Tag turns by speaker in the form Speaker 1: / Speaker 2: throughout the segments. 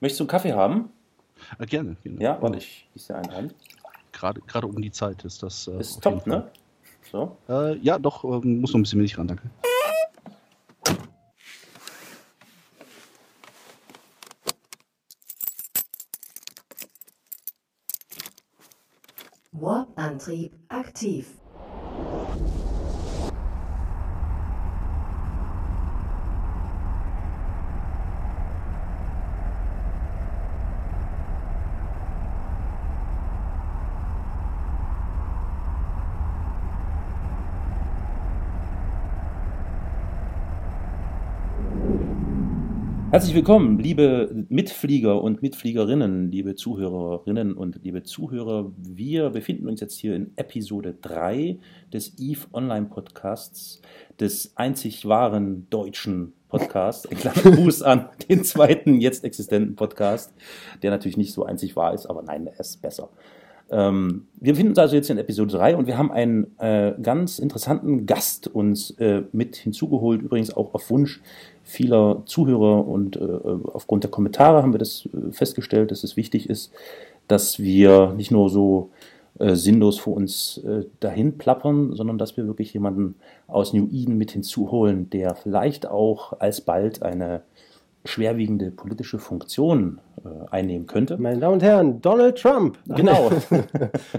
Speaker 1: Möchtest du einen Kaffee haben?
Speaker 2: Äh, gerne, gerne.
Speaker 1: Ja, warte, ich gieße dir einen ein.
Speaker 2: Gerade, gerade um die Zeit ist das.
Speaker 1: Äh, ist top, ne?
Speaker 2: So. Äh, ja, doch, äh, muss noch ein bisschen Milch ran, danke.
Speaker 3: Warp-Antrieb aktiv.
Speaker 1: Herzlich willkommen, liebe Mitflieger und Mitfliegerinnen, liebe Zuhörerinnen und liebe Zuhörer. Wir befinden uns jetzt hier in Episode 3 des EVE Online Podcasts, des einzig wahren deutschen Podcasts. Ein kleiner Gruß an den zweiten jetzt existenten Podcast, der natürlich nicht so einzig wahr ist, aber nein, er ist besser. Ähm, wir befinden uns also jetzt in Episode 3 und wir haben einen äh, ganz interessanten Gast uns äh, mit hinzugeholt, übrigens auch auf Wunsch vieler Zuhörer und äh, aufgrund der Kommentare haben wir das äh, festgestellt, dass es wichtig ist, dass wir nicht nur so äh, sinnlos vor uns äh, dahin plappern, sondern dass wir wirklich jemanden aus New Eden mit hinzuholen, der vielleicht auch alsbald eine schwerwiegende politische Funktion äh, einnehmen könnte.
Speaker 4: Meine Damen und Herren, Donald Trump.
Speaker 1: Genau.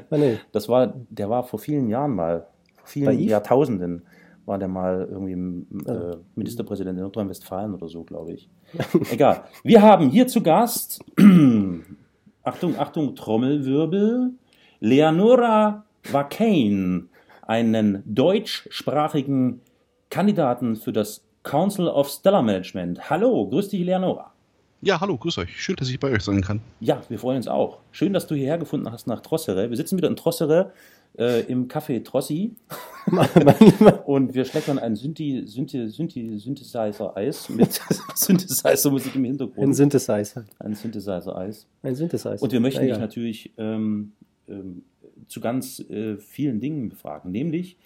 Speaker 1: das war, der war vor vielen Jahren mal, vor vielen Jahrtausenden war der mal irgendwie äh, Ministerpräsident in Nordrhein-Westfalen oder so, glaube ich. Egal. Wir haben hier zu Gast, Achtung, Achtung, Trommelwirbel, Leonora Vakain, einen deutschsprachigen Kandidaten für das Council of Stellar Management. Hallo, grüß dich, Leonora.
Speaker 2: Ja, hallo, grüß euch. Schön, dass ich bei euch sein kann.
Speaker 1: Ja, wir freuen uns auch. Schön, dass du hierher gefunden hast nach Trossere. Wir sitzen wieder in Trossere äh, im Café Trossi und wir schleckern ein Synthi, Synthi, Synthi, Synthesizer-Eis mit Synthesizer-Musik im Hintergrund.
Speaker 4: Ein Synthesizer.
Speaker 1: Ein Synthesizer-Eis.
Speaker 4: Ein Synthesizer.
Speaker 1: Und wir möchten ja, dich natürlich ähm, ähm, zu ganz äh, vielen Dingen befragen, nämlich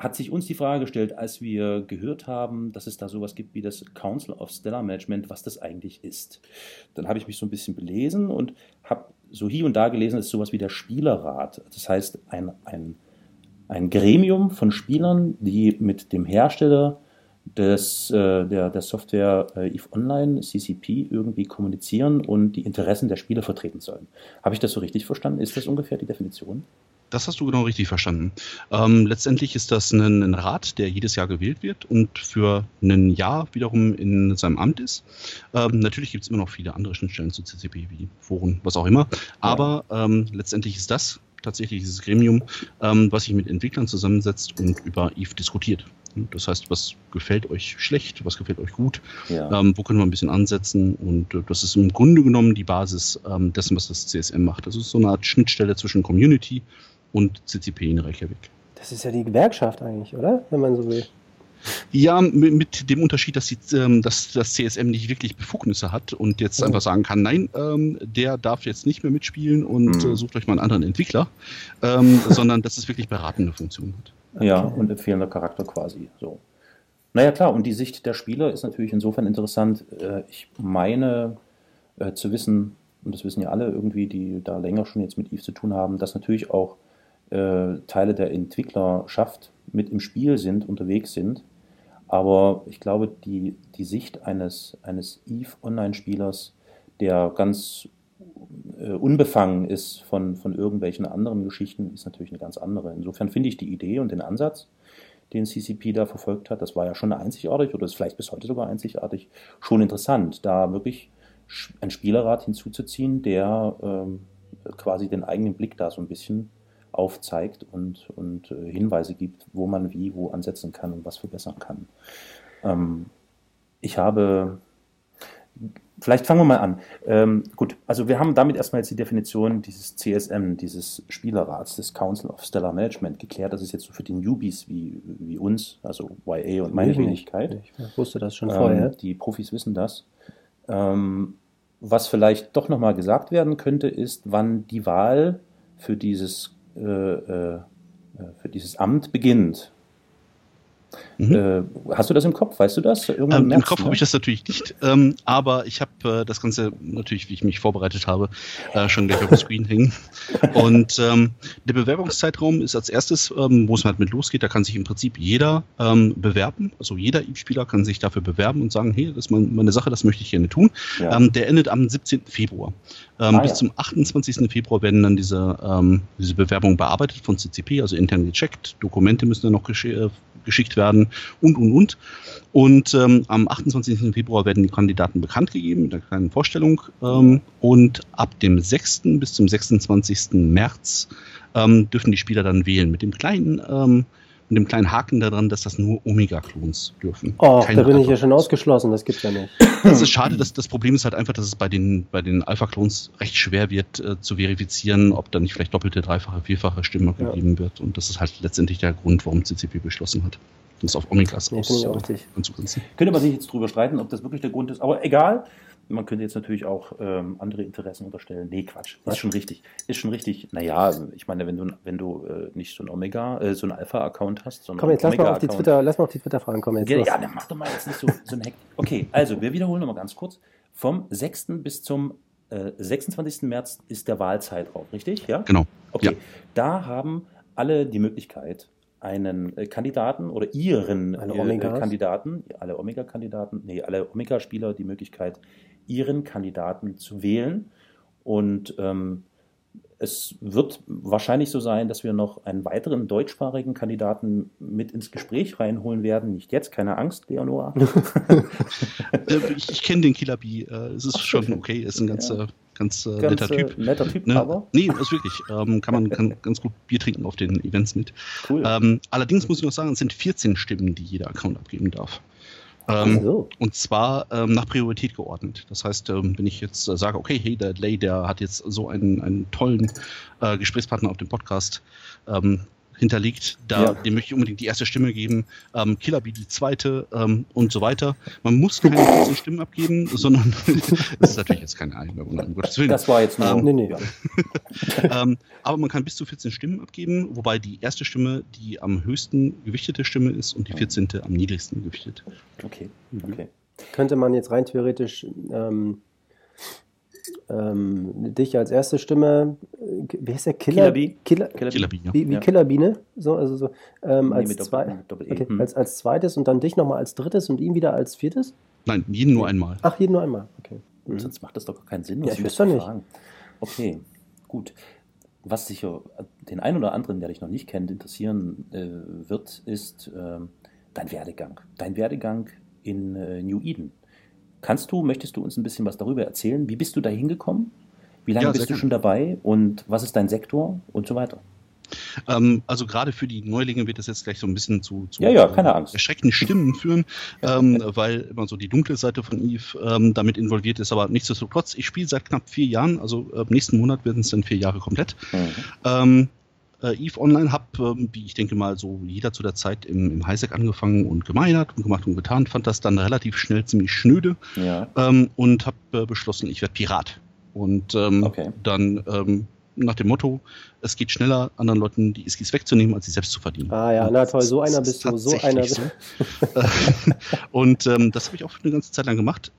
Speaker 1: hat sich uns die Frage gestellt, als wir gehört haben, dass es da sowas gibt wie das Council of Stellar Management, was das eigentlich ist. Dann habe ich mich so ein bisschen belesen und habe so hier und da gelesen, es ist sowas wie der Spielerrat. Das heißt, ein, ein, ein Gremium von Spielern, die mit dem Hersteller des, äh, der, der Software äh, EVE Online, CCP, irgendwie kommunizieren und die Interessen der Spieler vertreten sollen. Habe ich das so richtig verstanden? Ist das ungefähr die Definition?
Speaker 2: Das hast du genau richtig verstanden. Ähm, letztendlich ist das ein, ein, Rat, der jedes Jahr gewählt wird und für ein Jahr wiederum in seinem Amt ist. Ähm, natürlich gibt es immer noch viele andere Schnittstellen zu CCP, wie Foren, was auch immer. Aber ähm, letztendlich ist das tatsächlich dieses Gremium, ähm, was sich mit Entwicklern zusammensetzt und über EVE diskutiert. Das heißt, was gefällt euch schlecht, was gefällt euch gut, ja. ähm, wo können wir ein bisschen ansetzen und äh, das ist im Grunde genommen die Basis ähm, dessen, was das CSM macht. Das ist so eine Art Schnittstelle zwischen Community und CCP in Reykjavik.
Speaker 4: Das ist ja die Gewerkschaft eigentlich, oder? Wenn man so will.
Speaker 2: Ja, mit, mit dem Unterschied, dass, die, ähm, dass, das CSM nicht wirklich Befugnisse hat und jetzt oh. einfach sagen kann, nein, ähm, der darf jetzt nicht mehr mitspielen und mhm. äh, sucht euch mal einen anderen Entwickler, ähm, sondern dass es wirklich beratende Funktion hat.
Speaker 1: Ja, und empfehlender Charakter quasi. So. Naja, klar, und die Sicht der Spieler ist natürlich insofern interessant. Äh, ich meine äh, zu wissen, und das wissen ja alle irgendwie, die da länger schon jetzt mit Eve zu tun haben, dass natürlich auch äh, Teile der Entwicklerschaft mit im Spiel sind, unterwegs sind. Aber ich glaube, die, die Sicht eines, eines Eve-Online-Spielers, der ganz äh, unbefangen ist von, von irgendwelchen anderen Geschichten, ist natürlich eine ganz andere. Insofern finde ich die Idee und den Ansatz, den CCP da verfolgt hat, das war ja schon einzigartig oder ist vielleicht bis heute sogar einzigartig, schon interessant, da wirklich ein Spielerrat hinzuzuziehen, der ähm, quasi den eigenen Blick da so ein bisschen aufzeigt und, und äh, Hinweise gibt, wo man wie, wo ansetzen kann und was verbessern kann. Ähm, ich habe, vielleicht fangen wir mal an. Ähm, gut, also wir haben damit erstmal jetzt die Definition dieses CSM, dieses Spielerrats, des Council of Stellar Management geklärt. Das ist jetzt so für die Newbies wie, wie uns, also YA und meine Wenigkeit.
Speaker 4: Ich wusste das schon vorher.
Speaker 1: Ähm, die Profis wissen das. Ähm, was vielleicht doch nochmal gesagt werden könnte, ist, wann die Wahl für dieses, für dieses Amt beginnt. Mhm. Äh, hast du das im Kopf? Weißt du das?
Speaker 2: Ähm, Im März, Kopf ne? habe ich das natürlich nicht, ähm, aber ich habe äh, das Ganze natürlich, wie ich mich vorbereitet habe, äh, schon gleich auf dem Screen hängen. Und ähm, der Bewerbungszeitraum ist als erstes, ähm, wo es halt mit losgeht, da kann sich im Prinzip jeder ähm, bewerben. Also jeder E-Spieler kann sich dafür bewerben und sagen, hey, das ist meine Sache, das möchte ich gerne tun. Ja. Ähm, der endet am 17. Februar. Ah, bis ja. zum 28. Februar werden dann diese, diese Bewerbungen bearbeitet von CCP, also intern gecheckt. Dokumente müssen dann noch gesch äh, geschickt werden und, und, und. Und ähm, am 28. Februar werden die Kandidaten bekannt gegeben mit einer kleinen Vorstellung. Ähm, und ab dem 6. bis zum 26. März ähm, dürfen die Spieler dann wählen. Mit dem kleinen ähm, mit dem kleinen Haken daran, dass das nur Omega-Klons dürfen.
Speaker 4: Oh, Keine da bin ich ja schon ausgeschlossen, das gibt's ja nicht.
Speaker 2: Das ist schade, dass das Problem ist halt einfach, dass es bei den, bei den Alpha-Klons recht schwer wird äh, zu verifizieren, ob da nicht vielleicht doppelte, dreifache, vierfache Stimme ja. gegeben wird. Und das ist halt letztendlich der Grund, warum CCP beschlossen hat, das auf Omegas
Speaker 4: nee, aus, äh,
Speaker 1: anzugrenzen. Könnte man sich jetzt drüber streiten, ob das wirklich der Grund ist, aber egal. Man könnte jetzt natürlich auch ähm, andere Interessen unterstellen. Nee, Quatsch. Ist schon richtig. Ist schon richtig. Naja, ich meine, wenn du, wenn du äh, nicht so ein Omega, äh, so ein Alpha-Account hast, sondern
Speaker 4: Komm, jetzt lass mal, auf die Twitter, lass mal auf die Twitter-Fragen kommen.
Speaker 1: Jetzt ja, ja, dann mach doch mal jetzt nicht so, so ein Hack. Okay, also wir wiederholen nochmal ganz kurz. Vom 6. bis zum äh, 26. März ist der Wahlzeitraum, richtig? Ja?
Speaker 2: Genau.
Speaker 1: Okay.
Speaker 2: Ja.
Speaker 1: Da haben alle die Möglichkeit, einen äh, Kandidaten oder ihren
Speaker 4: äh,
Speaker 1: Kandidaten, alle Omega-Kandidaten, nee, alle Omega-Spieler die Möglichkeit, ihren Kandidaten zu wählen. Und ähm, es wird wahrscheinlich so sein, dass wir noch einen weiteren deutschsprachigen Kandidaten mit ins Gespräch reinholen werden. Nicht jetzt, keine Angst, Leonora.
Speaker 2: Äh, ich, ich kenne den Killer Bee. Äh, es ist Ach, schon okay. Er ist ein ganz, ja. ganz, äh, ganz netter Typ.
Speaker 1: Netter Typ,
Speaker 2: ne?
Speaker 1: aber.
Speaker 2: Nee, ist wirklich. Ähm, kann man kann ganz gut Bier trinken auf den Events mit. Cool. Ähm, allerdings muss ich noch sagen, es sind 14 Stimmen, die jeder Account abgeben darf. Ähm, so. Und zwar ähm, nach Priorität geordnet. Das heißt, ähm, wenn ich jetzt äh, sage, okay, hey, der Lay, der hat jetzt so einen, einen tollen äh, Gesprächspartner auf dem Podcast, hinterlegt. Da, ja. Dem möchte ich unbedingt die erste Stimme geben. Ähm, Killer Bee die zweite ähm, und so weiter. Man muss keine 14 Stimmen abgeben, sondern das ist natürlich jetzt keine Einwerbung, um
Speaker 1: Gottes Willen. Das war jetzt nur. Ähm, nee, nee.
Speaker 2: ähm, aber man kann bis zu 14 Stimmen abgeben, wobei die erste Stimme die am höchsten gewichtete Stimme ist und die 14. am niedrigsten gewichtet.
Speaker 1: Okay. okay.
Speaker 4: Könnte man jetzt rein theoretisch ähm, ähm, dich als erste Stimme, äh, wie heißt der? Killer, Killer Killer, Killer, Killer Bee, ja. Wie, wie ja. Killerbiene, so, also so, ähm, als, zwei, Doppel, Doppel okay, hm. als, als zweites und dann dich nochmal als drittes und ihn wieder als viertes?
Speaker 2: Nein, jeden nur einmal.
Speaker 4: Ach, jeden nur einmal, okay.
Speaker 1: Mhm. Sonst macht das doch keinen Sinn.
Speaker 4: Ja, ich wüsste nicht. Fragen.
Speaker 1: Okay, gut. Was sicher den einen oder anderen, der dich noch nicht kennt, interessieren äh, wird, ist äh, dein Werdegang. Dein Werdegang in äh, New Eden. Kannst du, möchtest du uns ein bisschen was darüber erzählen? Wie bist du da hingekommen? Wie lange ja, bist du schon dabei und was ist dein Sektor und so weiter?
Speaker 2: Ähm, also gerade für die Neulinge wird das jetzt gleich so ein bisschen zu, zu
Speaker 1: ja, ja, keine Angst.
Speaker 2: erschreckenden Stimmen führen, ähm, weil immer so die dunkle Seite von Eve ähm, damit involviert ist. Aber nichtsdestotrotz, ich spiele seit knapp vier Jahren, also äh, nächsten Monat werden es dann vier Jahre komplett. Mhm. Ähm, äh, EVE Online habe, ähm, wie ich denke mal, so jeder zu der Zeit im, im Highsec angefangen und gemeinert und gemacht und getan, fand das dann relativ schnell ziemlich schnöde
Speaker 1: ja.
Speaker 2: ähm, und habe äh, beschlossen, ich werde Pirat. Und ähm, okay. dann ähm, nach dem Motto, es geht schneller, anderen Leuten die Iskis wegzunehmen, als sie selbst zu verdienen.
Speaker 4: Ah ja, na toll, so einer bist du, so einer bist
Speaker 2: du. und ähm, das habe ich auch eine ganze Zeit lang gemacht.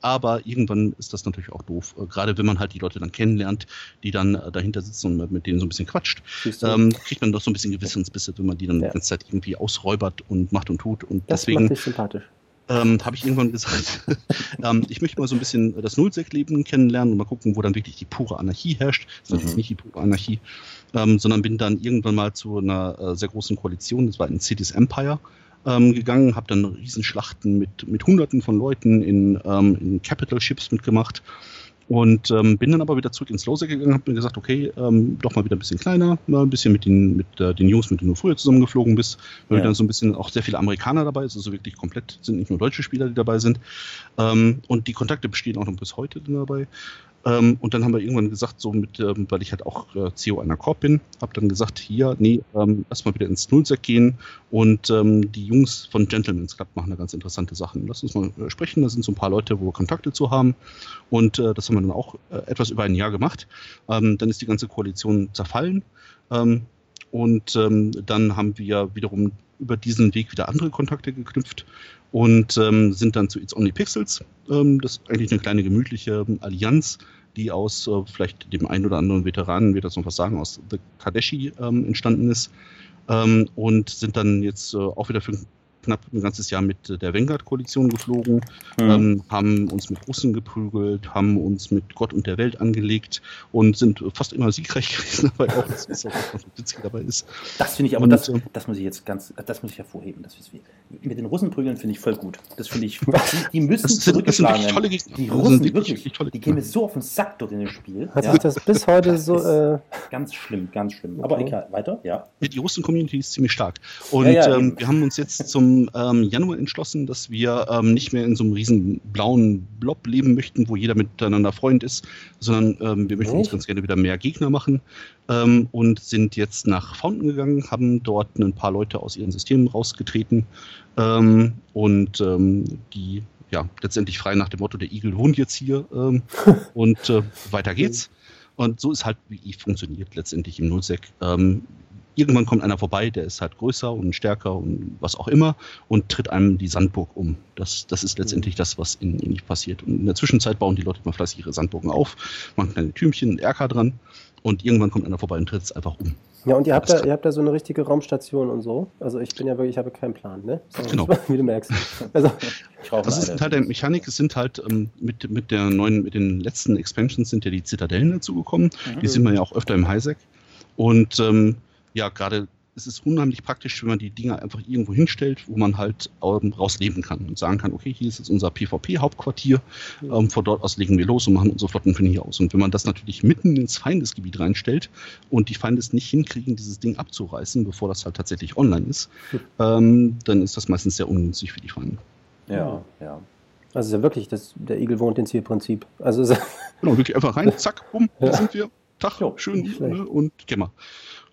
Speaker 2: Aber irgendwann ist das natürlich auch doof. Äh, gerade wenn man halt die Leute dann kennenlernt, die dann äh, dahinter sitzen und mit denen so ein bisschen quatscht, ähm, kriegt man doch so ein bisschen Gewissensbisse, wenn man die dann ja. die ganze Zeit irgendwie ausräubert und macht und tut. Und
Speaker 4: das
Speaker 2: deswegen
Speaker 4: sympathisch.
Speaker 2: Ähm, habe ich irgendwann gesagt, ähm, ich möchte mal so ein bisschen das Nullsec-Leben kennenlernen und mal gucken, wo dann wirklich die pure Anarchie herrscht. Das ist mhm. natürlich nicht die pure Anarchie, ähm, sondern bin dann irgendwann mal zu einer äh, sehr großen Koalition, das war in Cities Empire, ähm, gegangen, habe dann Riesenschlachten mit, mit Hunderten von Leuten in, ähm, in Capital Ships mitgemacht und ähm, bin dann aber wieder zurück ins Lose gegangen, habe mir gesagt, okay, ähm, doch mal wieder ein bisschen kleiner, mal ein bisschen mit den, mit äh, den Jungs, mit denen du früher zusammengeflogen bist, weil ja. dann so ein bisschen auch sehr viele Amerikaner dabei ist, also wirklich komplett sind nicht nur deutsche Spieler, die dabei sind. Ähm, und die Kontakte bestehen auch noch bis heute dabei. Ähm, und dann haben wir irgendwann gesagt, so mit, ähm, weil ich halt auch äh, CEO einer Korb bin, habe dann gesagt, hier, nee, ähm, lass mal wieder ins Nullsec gehen und ähm, die Jungs von Gentleman's Club machen da ganz interessante Sachen. Lass uns mal äh, sprechen, da sind so ein paar Leute, wo wir Kontakte zu haben und äh, das haben wir dann auch äh, etwas über ein Jahr gemacht. Ähm, dann ist die ganze Koalition zerfallen ähm, und dann haben wir wiederum über diesen Weg wieder andere Kontakte geknüpft und ähm, sind dann zu It's Only Pixels. Ähm, das ist eigentlich eine kleine gemütliche Allianz, die aus äh, vielleicht dem einen oder anderen Veteranen, wird das noch was sagen, aus The Kadeshi ähm, entstanden ist. Ähm, und sind dann jetzt äh, auch wieder für knapp ein ganzes Jahr mit der Vanguard-Koalition geflogen, mhm. ähm, haben uns mit Russen geprügelt, haben uns mit Gott und der Welt angelegt und sind fast immer siegreich gewesen, aber auch das ist auch was witzig dabei ist.
Speaker 1: Das finde ich aber, und, das, ähm, das muss ich jetzt ganz, das muss ich hervorheben. Das ist, mit den Russen prügeln finde ich voll gut. Das finde ich, die, die müssen das sind, zurückgeschlagen das tolle Gegner. Die Russen, die wirklich, wirklich tolle die gehen mir so auf den Sack dort in dem Spiel.
Speaker 4: Hat ja. sich das bis heute das so... Äh,
Speaker 1: ganz schlimm, ganz schlimm. Okay. Aber egal, weiter, ja.
Speaker 2: Die Russen-Community ist ziemlich stark. Und ja, ja, ähm, wir haben uns jetzt zum ähm, Januar entschlossen, dass wir ähm, nicht mehr in so einem riesen blauen Blob leben möchten, wo jeder miteinander Freund ist, sondern ähm, wir möchten uns ganz gerne wieder mehr Gegner machen ähm, und sind jetzt nach Fountain gegangen, haben dort ein paar Leute aus ihren Systemen rausgetreten ähm, und ähm, die ja letztendlich frei nach dem Motto, der Igel wohnt jetzt hier und äh, weiter geht's. Und so ist halt, wie ich funktioniert letztendlich im Nullsec. Ähm, irgendwann kommt einer vorbei, der ist halt größer und stärker und was auch immer und tritt einem die Sandburg um. Das, das ist letztendlich das, was in, in passiert. Und in der Zwischenzeit bauen die Leute mal fleißig ihre Sandburgen auf, machen kleine Türmchen, Erker dran und irgendwann kommt einer vorbei und tritt es einfach um.
Speaker 4: Ja, und ihr habt, da, ihr habt da so eine richtige Raumstation und so. Also ich bin ja wirklich, ich habe keinen Plan, ne?
Speaker 2: So, genau. Wie du merkst. Also, das ist Teil der Mechanik. Es sind halt ähm, mit, mit der neuen, mit den letzten Expansions sind ja die Zitadellen dazugekommen. Mhm. Die sehen wir ja auch öfter im Highsec. Und ähm, ja, gerade es ist unheimlich praktisch, wenn man die Dinger einfach irgendwo hinstellt, wo man halt ähm, raus leben kann und sagen kann, okay, hier ist jetzt unser PvP-Hauptquartier, ähm, von dort aus legen wir los und machen unsere Flotten von hier aus. Und wenn man das natürlich mitten ins Feindesgebiet reinstellt und die Feinde es nicht hinkriegen, dieses Ding abzureißen, bevor das halt tatsächlich online ist, ähm, dann ist das meistens sehr ungünstig für die Feinde.
Speaker 1: Ja, ja.
Speaker 4: Also ist ja wirklich, das, der Igel wohnt ins Zielprinzip. Also
Speaker 2: genau, wirklich einfach rein, zack, bumm, da ja. sind wir. Tag, jo, schön ne, und Kämmer.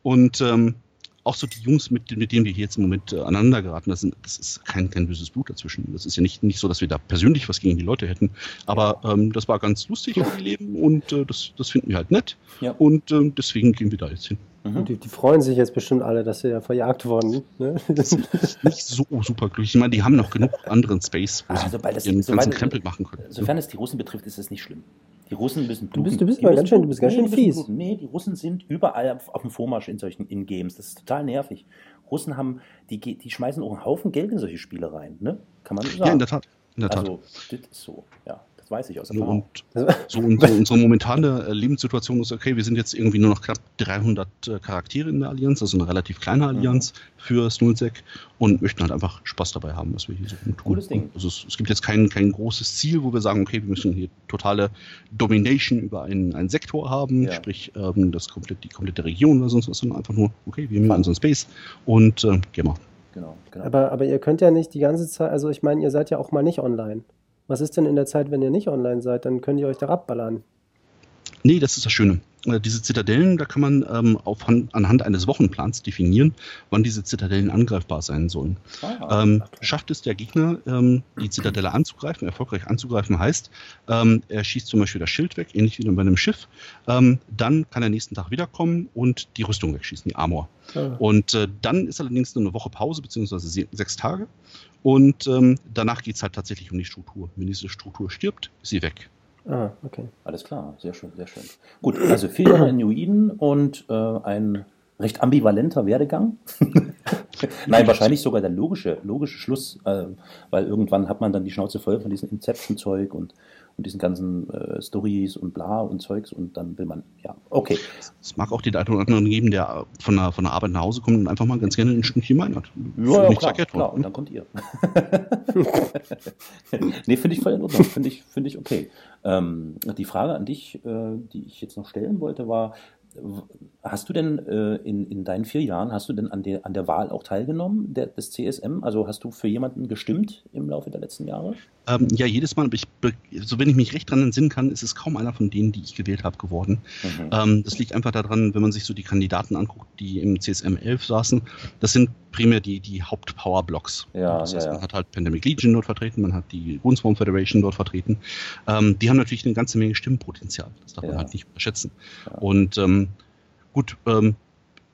Speaker 2: Und ähm, auch so die Jungs, mit, mit denen wir hier jetzt im Moment äh, aneinander geraten, das, sind, das ist kein, kein böses Blut dazwischen. Das ist ja nicht, nicht so, dass wir da persönlich was gegen die Leute hätten. Aber ähm, das war ganz lustig, wie die leben und äh, das, das finden wir halt nett. Ja. Und äh, deswegen gehen wir da jetzt hin.
Speaker 4: Mhm. Die, die, freuen sich jetzt bestimmt alle, dass sie ja verjagt wurden. Ne?
Speaker 2: nicht so super glücklich. Ich meine, die haben noch genug anderen Space, wo also, sie ihren ganzen Krempel machen können.
Speaker 1: Sofern es die Russen betrifft, ist es nicht schlimm. Die Russen müssen
Speaker 4: bluten. Du bist, du bist, mal ganz schön, du bist ganz schön fies.
Speaker 1: Nee, die Russen sind überall auf, auf dem Vormarsch in solchen In-Games. Das ist total nervig. Russen haben, die, die schmeißen auch einen Haufen Geld in solche Spiele rein, ne? Kann man sagen. Ja,
Speaker 2: in der Tat. In der Tat.
Speaker 1: Also, das ist so, ja. Das weiß ich aus
Speaker 2: Erfahrung. Und so unsere, unsere momentane äh, Lebenssituation ist, okay, wir sind jetzt irgendwie nur noch knapp 300 äh, Charaktere in der Allianz, also eine relativ kleine Allianz mhm. für Snulzek und möchten halt einfach Spaß dabei haben, was wir hier so tun.
Speaker 1: Cooles Ding.
Speaker 2: Also es, es, gibt jetzt kein, kein großes Ziel, wo wir sagen, okay, wir müssen hier totale Domination über einen, einen Sektor haben, ja. sprich ähm, das komplett, die komplette Region oder sonst was, sondern einfach nur, okay, wir haben unseren Space und äh, gehen wir.
Speaker 4: Genau, genau. Aber, aber ihr könnt ja nicht die ganze Zeit, also ich meine, ihr seid ja auch mal nicht online. Was ist denn in der Zeit, wenn ihr nicht online seid? Dann könnt ihr euch da abballern.
Speaker 2: Nee, das ist das Schöne. Äh, diese Zitadellen, da kann man ähm, auf, anhand eines Wochenplans definieren, wann diese Zitadellen angreifbar sein sollen. Ah, ähm, schafft es der Gegner, ähm, die Zitadelle anzugreifen, erfolgreich anzugreifen heißt, ähm, er schießt zum Beispiel das Schild weg, ähnlich wie bei einem Schiff, ähm, dann kann er nächsten Tag wiederkommen und die Rüstung wegschießen, die Armor. Ah. Und äh, dann ist allerdings nur eine Woche Pause, beziehungsweise sechs Tage. Und ähm, danach geht es halt tatsächlich um die Struktur. Wenn diese Struktur stirbt, ist sie weg.
Speaker 1: Ah, okay. Alles klar, sehr schön, sehr schön. Gut, also vier Jahre in New Eden und äh, ein recht ambivalenter Werdegang. Nein, wahrscheinlich sogar der logische, logische Schluss, äh, weil irgendwann hat man dann die Schnauze voll von diesem Inception-Zeug und und diesen ganzen äh, Stories und bla und Zeugs und dann will man, ja, okay.
Speaker 2: Es mag auch den einen oder anderen geben, der von der, von der Arbeit nach Hause kommt und einfach mal ganz gerne ein Stündchen Wein hat.
Speaker 1: Ja, ja klar, klar. und dann kommt ihr. nee, finde ich voll in Ordnung, finde ich, find ich okay. Ähm, die Frage an dich, äh, die ich jetzt noch stellen wollte, war, Hast du denn äh, in, in deinen vier Jahren, hast du denn an der, an der Wahl auch teilgenommen der, des CSM? Also hast du für jemanden gestimmt im Laufe der letzten Jahre?
Speaker 2: Ähm, ja, jedes Mal. Ich, so wenn ich mich recht dran entsinnen kann, ist es kaum einer von denen, die ich gewählt habe, geworden. Mhm. Ähm, das liegt einfach daran, wenn man sich so die Kandidaten anguckt, die im CSM 11 saßen. Das sind primär die, die Haupt-Power-Blocks. Ja, das heißt, ja, ja. man hat halt Pandemic Legion dort vertreten, man hat die Runeswarm Federation dort vertreten. Ähm, die haben natürlich eine ganze Menge Stimmenpotenzial. Das darf man halt nicht unterschätzen. Und ähm, gut, ähm,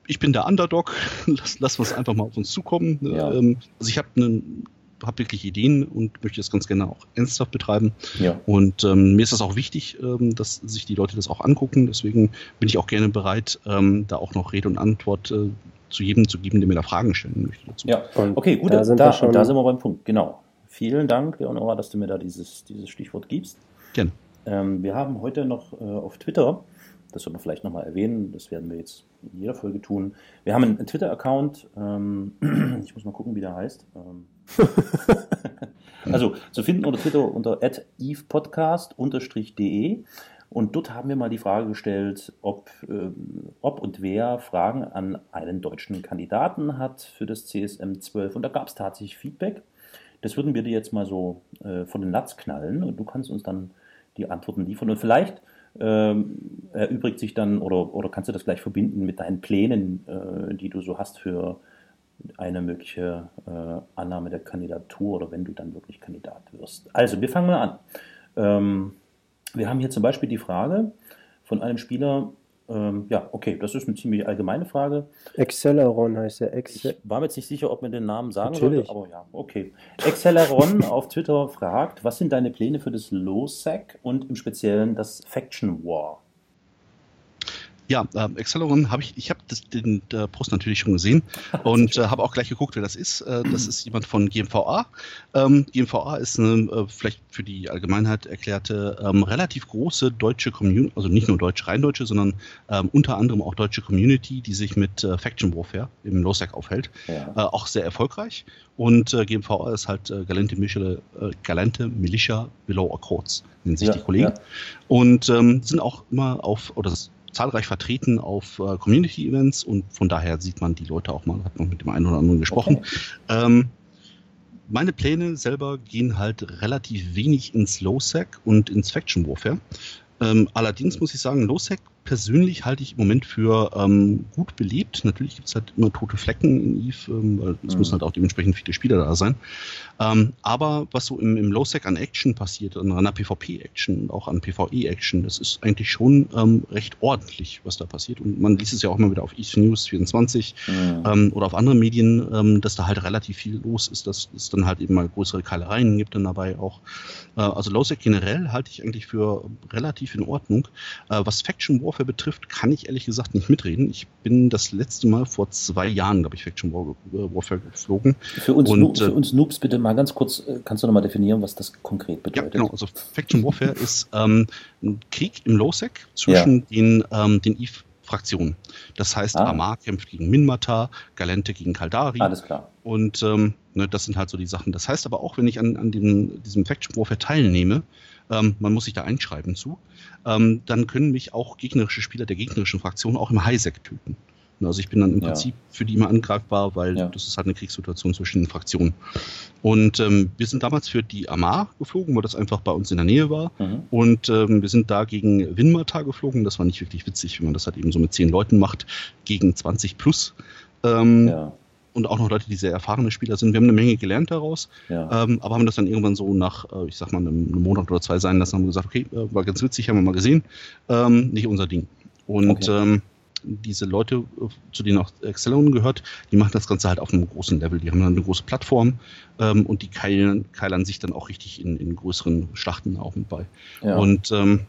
Speaker 2: ich bin der Underdog, lass, lass uns einfach mal auf uns zukommen. Ja. Ähm, also ich habe einen habe wirklich Ideen und möchte das ganz gerne auch ernsthaft betreiben. Ja. Und ähm, mir ist das auch wichtig, ähm, dass sich die Leute das auch angucken. Deswegen bin ich auch gerne bereit, ähm, da auch noch Rede und Antwort äh, zu jedem zu geben, der mir da Fragen stellen möchte.
Speaker 1: Dazu. Ja, und okay, gut, da sind, da, schon... da sind wir beim Punkt. Genau. Vielen Dank, Leonora, dass du mir da dieses, dieses Stichwort gibst.
Speaker 2: Gerne.
Speaker 1: Ähm, wir haben heute noch äh, auf Twitter das soll man vielleicht nochmal erwähnen, das werden wir jetzt in jeder Folge tun. Wir haben einen, Twitter-Account, ähm, ich muss mal gucken, wie der heißt. Ähm, also zu finden unter Twitter unter evepodcast-de und dort haben wir mal die Frage gestellt, ob, ähm, ob und wer Fragen an einen deutschen Kandidaten hat für das CSM 12 und da gab es tatsächlich Feedback. Das würden wir dir jetzt mal so äh, von den Latz knallen und du kannst uns dann die Antworten liefern und vielleicht ähm, erübrigt sich dann oder, oder kannst du das gleich verbinden mit deinen Plänen, äh, die du so hast für eine mögliche äh, Annahme der Kandidatur oder wenn du dann wirklich Kandidat wirst. Also, wir fangen mal an. Ähm, wir haben hier zum Beispiel die Frage von einem Spieler, ähm, ja, okay, das ist eine ziemlich allgemeine Frage.
Speaker 4: Acceleron heißt er. Excel
Speaker 1: ich war mir jetzt nicht sicher, ob man den Namen sagen Natürlich. sollte, aber ja, okay. Acceleron auf Twitter fragt, was sind deine Pläne für das Low-Sec und im Speziellen das Faction War?
Speaker 2: Ja, ähm, Acceleron habe ich, ich habe den der Post natürlich schon gesehen und äh, habe auch gleich geguckt, wer das ist. Äh, das ist jemand von GMVA. Ähm, GMVA ist eine, äh, vielleicht für die Allgemeinheit erklärte, ähm, relativ große deutsche Community, also nicht nur deutsche, rein deutsche, sondern ähm, unter anderem auch deutsche Community, die sich mit äh, Faction Warfare im LoSec aufhält. Ja. Äh, auch sehr erfolgreich. Und äh, GMVA ist halt äh, Galente, Militia, äh, Galente Militia Below Accords, nennen sich ja, die Kollegen. Ja. Und ähm, sind auch immer auf, oder das zahlreich vertreten auf äh, Community-Events und von daher sieht man die Leute auch mal, hat man mit dem einen oder anderen gesprochen. Okay. Ähm, meine Pläne selber gehen halt relativ wenig ins Low-Sec und ins Faction Warfare. Ähm, allerdings muss ich sagen, Low-Sec persönlich halte ich im Moment für ähm, gut belebt. Natürlich gibt es halt immer tote Flecken in Eve, ähm, weil es mhm. müssen halt auch dementsprechend viele Spieler da sein. Ähm, aber was so im, im Low-Sec an Action passiert, an einer PvP-Action und auch an PvE-Action, das ist eigentlich schon ähm, recht ordentlich, was da passiert. Und man liest es ja auch immer wieder auf East News 24 mhm. ähm, oder auf anderen Medien, ähm, dass da halt relativ viel los ist, dass es dann halt eben mal größere Keilereien gibt dann dabei auch. Äh, also Low-Sec generell halte ich eigentlich für relativ in Ordnung. Äh, was Faction Warfare betrifft, kann ich ehrlich gesagt nicht mitreden. Ich bin das letzte Mal vor zwei Jahren, glaube ich, Faction Warfare geflogen.
Speaker 1: Für uns, und, für uns Noobs bitte mal ganz kurz, kannst du nochmal definieren, was das konkret bedeutet?
Speaker 2: Ja, genau. Also Faction Warfare ist ähm, ein Krieg im Low-Sec zwischen ja. den, ähm, den EVE Fraktionen. Das heißt, ah. Amar kämpft gegen Minmata, Galente gegen Kaldari.
Speaker 1: Alles klar.
Speaker 2: Und ähm, ne, das sind halt so die Sachen. Das heißt aber auch, wenn ich an, an dem, diesem Faction Warfare teilnehme, ähm, man muss sich da einschreiben zu, ähm, dann können mich auch gegnerische Spieler der gegnerischen Fraktion auch im Highsec töten. Also ich bin dann im ja. Prinzip für die immer angreifbar, weil ja. das ist halt eine Kriegssituation zwischen den Fraktionen. Und ähm, wir sind damals für die Amar geflogen, weil das einfach bei uns in der Nähe war. Mhm. Und ähm, wir sind da gegen Winmata geflogen. Das war nicht wirklich witzig, wenn man das halt eben so mit zehn Leuten macht, gegen 20 plus. Ähm, ja. Und auch noch Leute, die sehr erfahrene Spieler sind. Wir haben eine Menge gelernt daraus, ja. ähm, aber haben das dann irgendwann so nach, äh, ich sag mal, einem, einem, Monat oder zwei sein lassen, haben gesagt, okay, äh, war ganz witzig, haben wir mal gesehen, ähm, nicht unser Ding. Und okay. ähm, diese Leute, zu denen auch Acceleron gehört, die machen das Ganze halt auf einem großen Level. Die haben dann eine große Plattform ähm, und die keilern, keilern sich dann auch richtig in, in größeren Schlachten auch mit bei. Ja. Und ähm,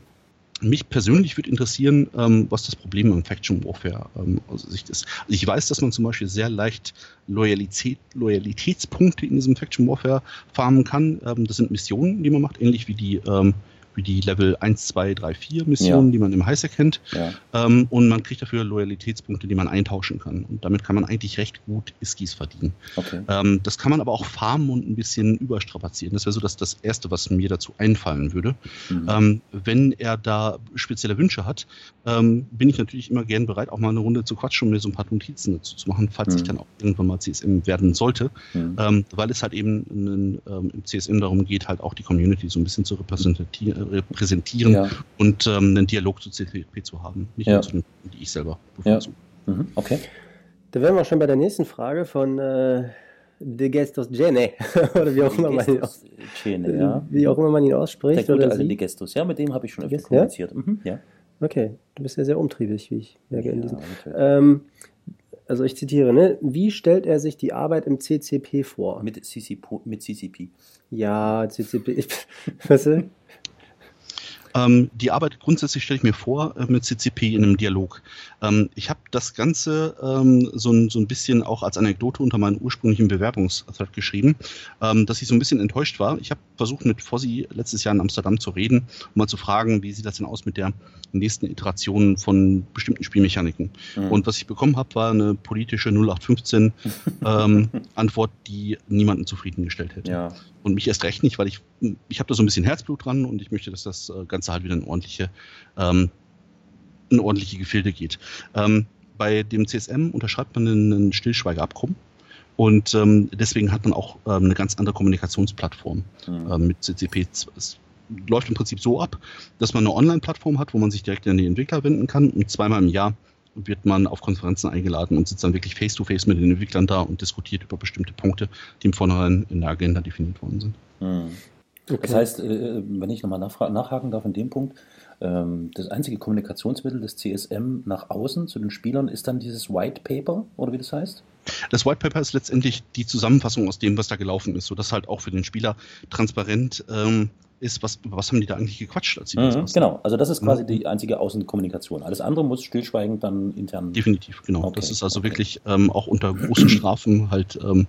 Speaker 2: mich persönlich würde interessieren, ähm, was das Problem im Faction Warfare ähm, aus Sicht ist. Also ich weiß, dass man zum Beispiel sehr leicht Loyalität, Loyalitätspunkte in diesem Faction Warfare farmen kann. Ähm, das sind Missionen, die man macht, ähnlich wie die ähm, wie die Level 1, 2, 3, 4 Missionen, ja. die man im Highsec kennt. Ja. Ähm, und man kriegt dafür Loyalitätspunkte, die man eintauschen kann. Und damit kann man eigentlich recht gut Iskis verdienen. Okay. Ähm, das kann man aber auch farmen und ein bisschen überstrapazieren. Das wäre so das, das Erste, was mir dazu einfallen würde. Mhm. Ähm, wenn er da spezielle Wünsche hat, ähm, bin ich natürlich immer gern bereit, auch mal eine Runde zu quatschen und mir so ein paar Notizen dazu zu machen, falls mhm. ich dann auch irgendwann mal CSM werden sollte. Mhm. Ähm, weil es halt eben einen, ähm, im CSM darum geht, halt auch die Community so ein bisschen zu repräsentieren repräsentieren ja. und ähm, einen Dialog zu CTP zu haben, nicht ja. nur zu den, die ich selber
Speaker 1: bevorzuge. Ja. Mhm. Okay.
Speaker 4: Da wären wir schon bei der nächsten Frage von äh, De Gestos Gene, oder wie auch, immer man ihn, aus, Gene, ja. wie auch immer man ihn ausspricht.
Speaker 1: Der gute De Gestos, ja, mit dem habe ich schon öfter kommuniziert.
Speaker 4: Mhm. ja. Okay, du bist ja sehr umtriebig, wie ich merke in diesem. Ähm, also ich zitiere, ne? Wie stellt er sich die Arbeit im CCP vor?
Speaker 1: Mit CCP. Mit CCP.
Speaker 4: Ja, CCP. weißt du?
Speaker 2: Ähm, die Arbeit grundsätzlich stelle ich mir vor äh, mit CCP in einem Dialog. Ähm, ich habe das Ganze ähm, so, ein, so ein bisschen auch als Anekdote unter meinen ursprünglichen Bewerbungsthread geschrieben, ähm, dass ich so ein bisschen enttäuscht war. Ich habe versucht, mit Fossi letztes Jahr in Amsterdam zu reden, um mal zu fragen, wie sieht das denn aus mit der nächsten Iteration von bestimmten Spielmechaniken. Mhm. Und was ich bekommen habe, war eine politische 0815 ähm, Antwort, die niemanden zufriedengestellt hätte. Ja. Und mich erst recht nicht, weil ich, ich habe da so ein bisschen Herzblut dran und ich möchte, dass das äh, Ganze halt wieder in ordentliche, ähm, in ordentliche Gefilde geht. Ähm, bei dem CSM unterschreibt man einen Stillschweigeabkommen. Und ähm, deswegen hat man auch ähm, eine ganz andere Kommunikationsplattform mhm. ähm, mit CCP. Es läuft im Prinzip so ab, dass man eine Online-Plattform hat, wo man sich direkt an die Entwickler wenden kann und zweimal im Jahr wird man auf Konferenzen eingeladen und sitzt dann wirklich face-to-face -face mit den Entwicklern da und diskutiert über bestimmte Punkte, die im Vornherein in der Agenda definiert worden sind.
Speaker 1: Hm. Okay. Das heißt, äh, wenn ich nochmal nachhaken darf in dem Punkt, ähm, das einzige Kommunikationsmittel des CSM nach außen zu den Spielern ist dann dieses White Paper oder wie das heißt?
Speaker 2: Das White Paper ist letztendlich die Zusammenfassung aus dem, was da gelaufen ist, sodass halt auch für den Spieler transparent ähm, ist, was, was haben die da eigentlich gequatscht? Als sie
Speaker 1: mhm, genau, also das ist quasi mhm. die einzige Außenkommunikation. Alles andere muss stillschweigend dann intern.
Speaker 2: Definitiv, genau. Okay. Das ist also okay. wirklich ähm, auch unter großen Strafen halt, ähm,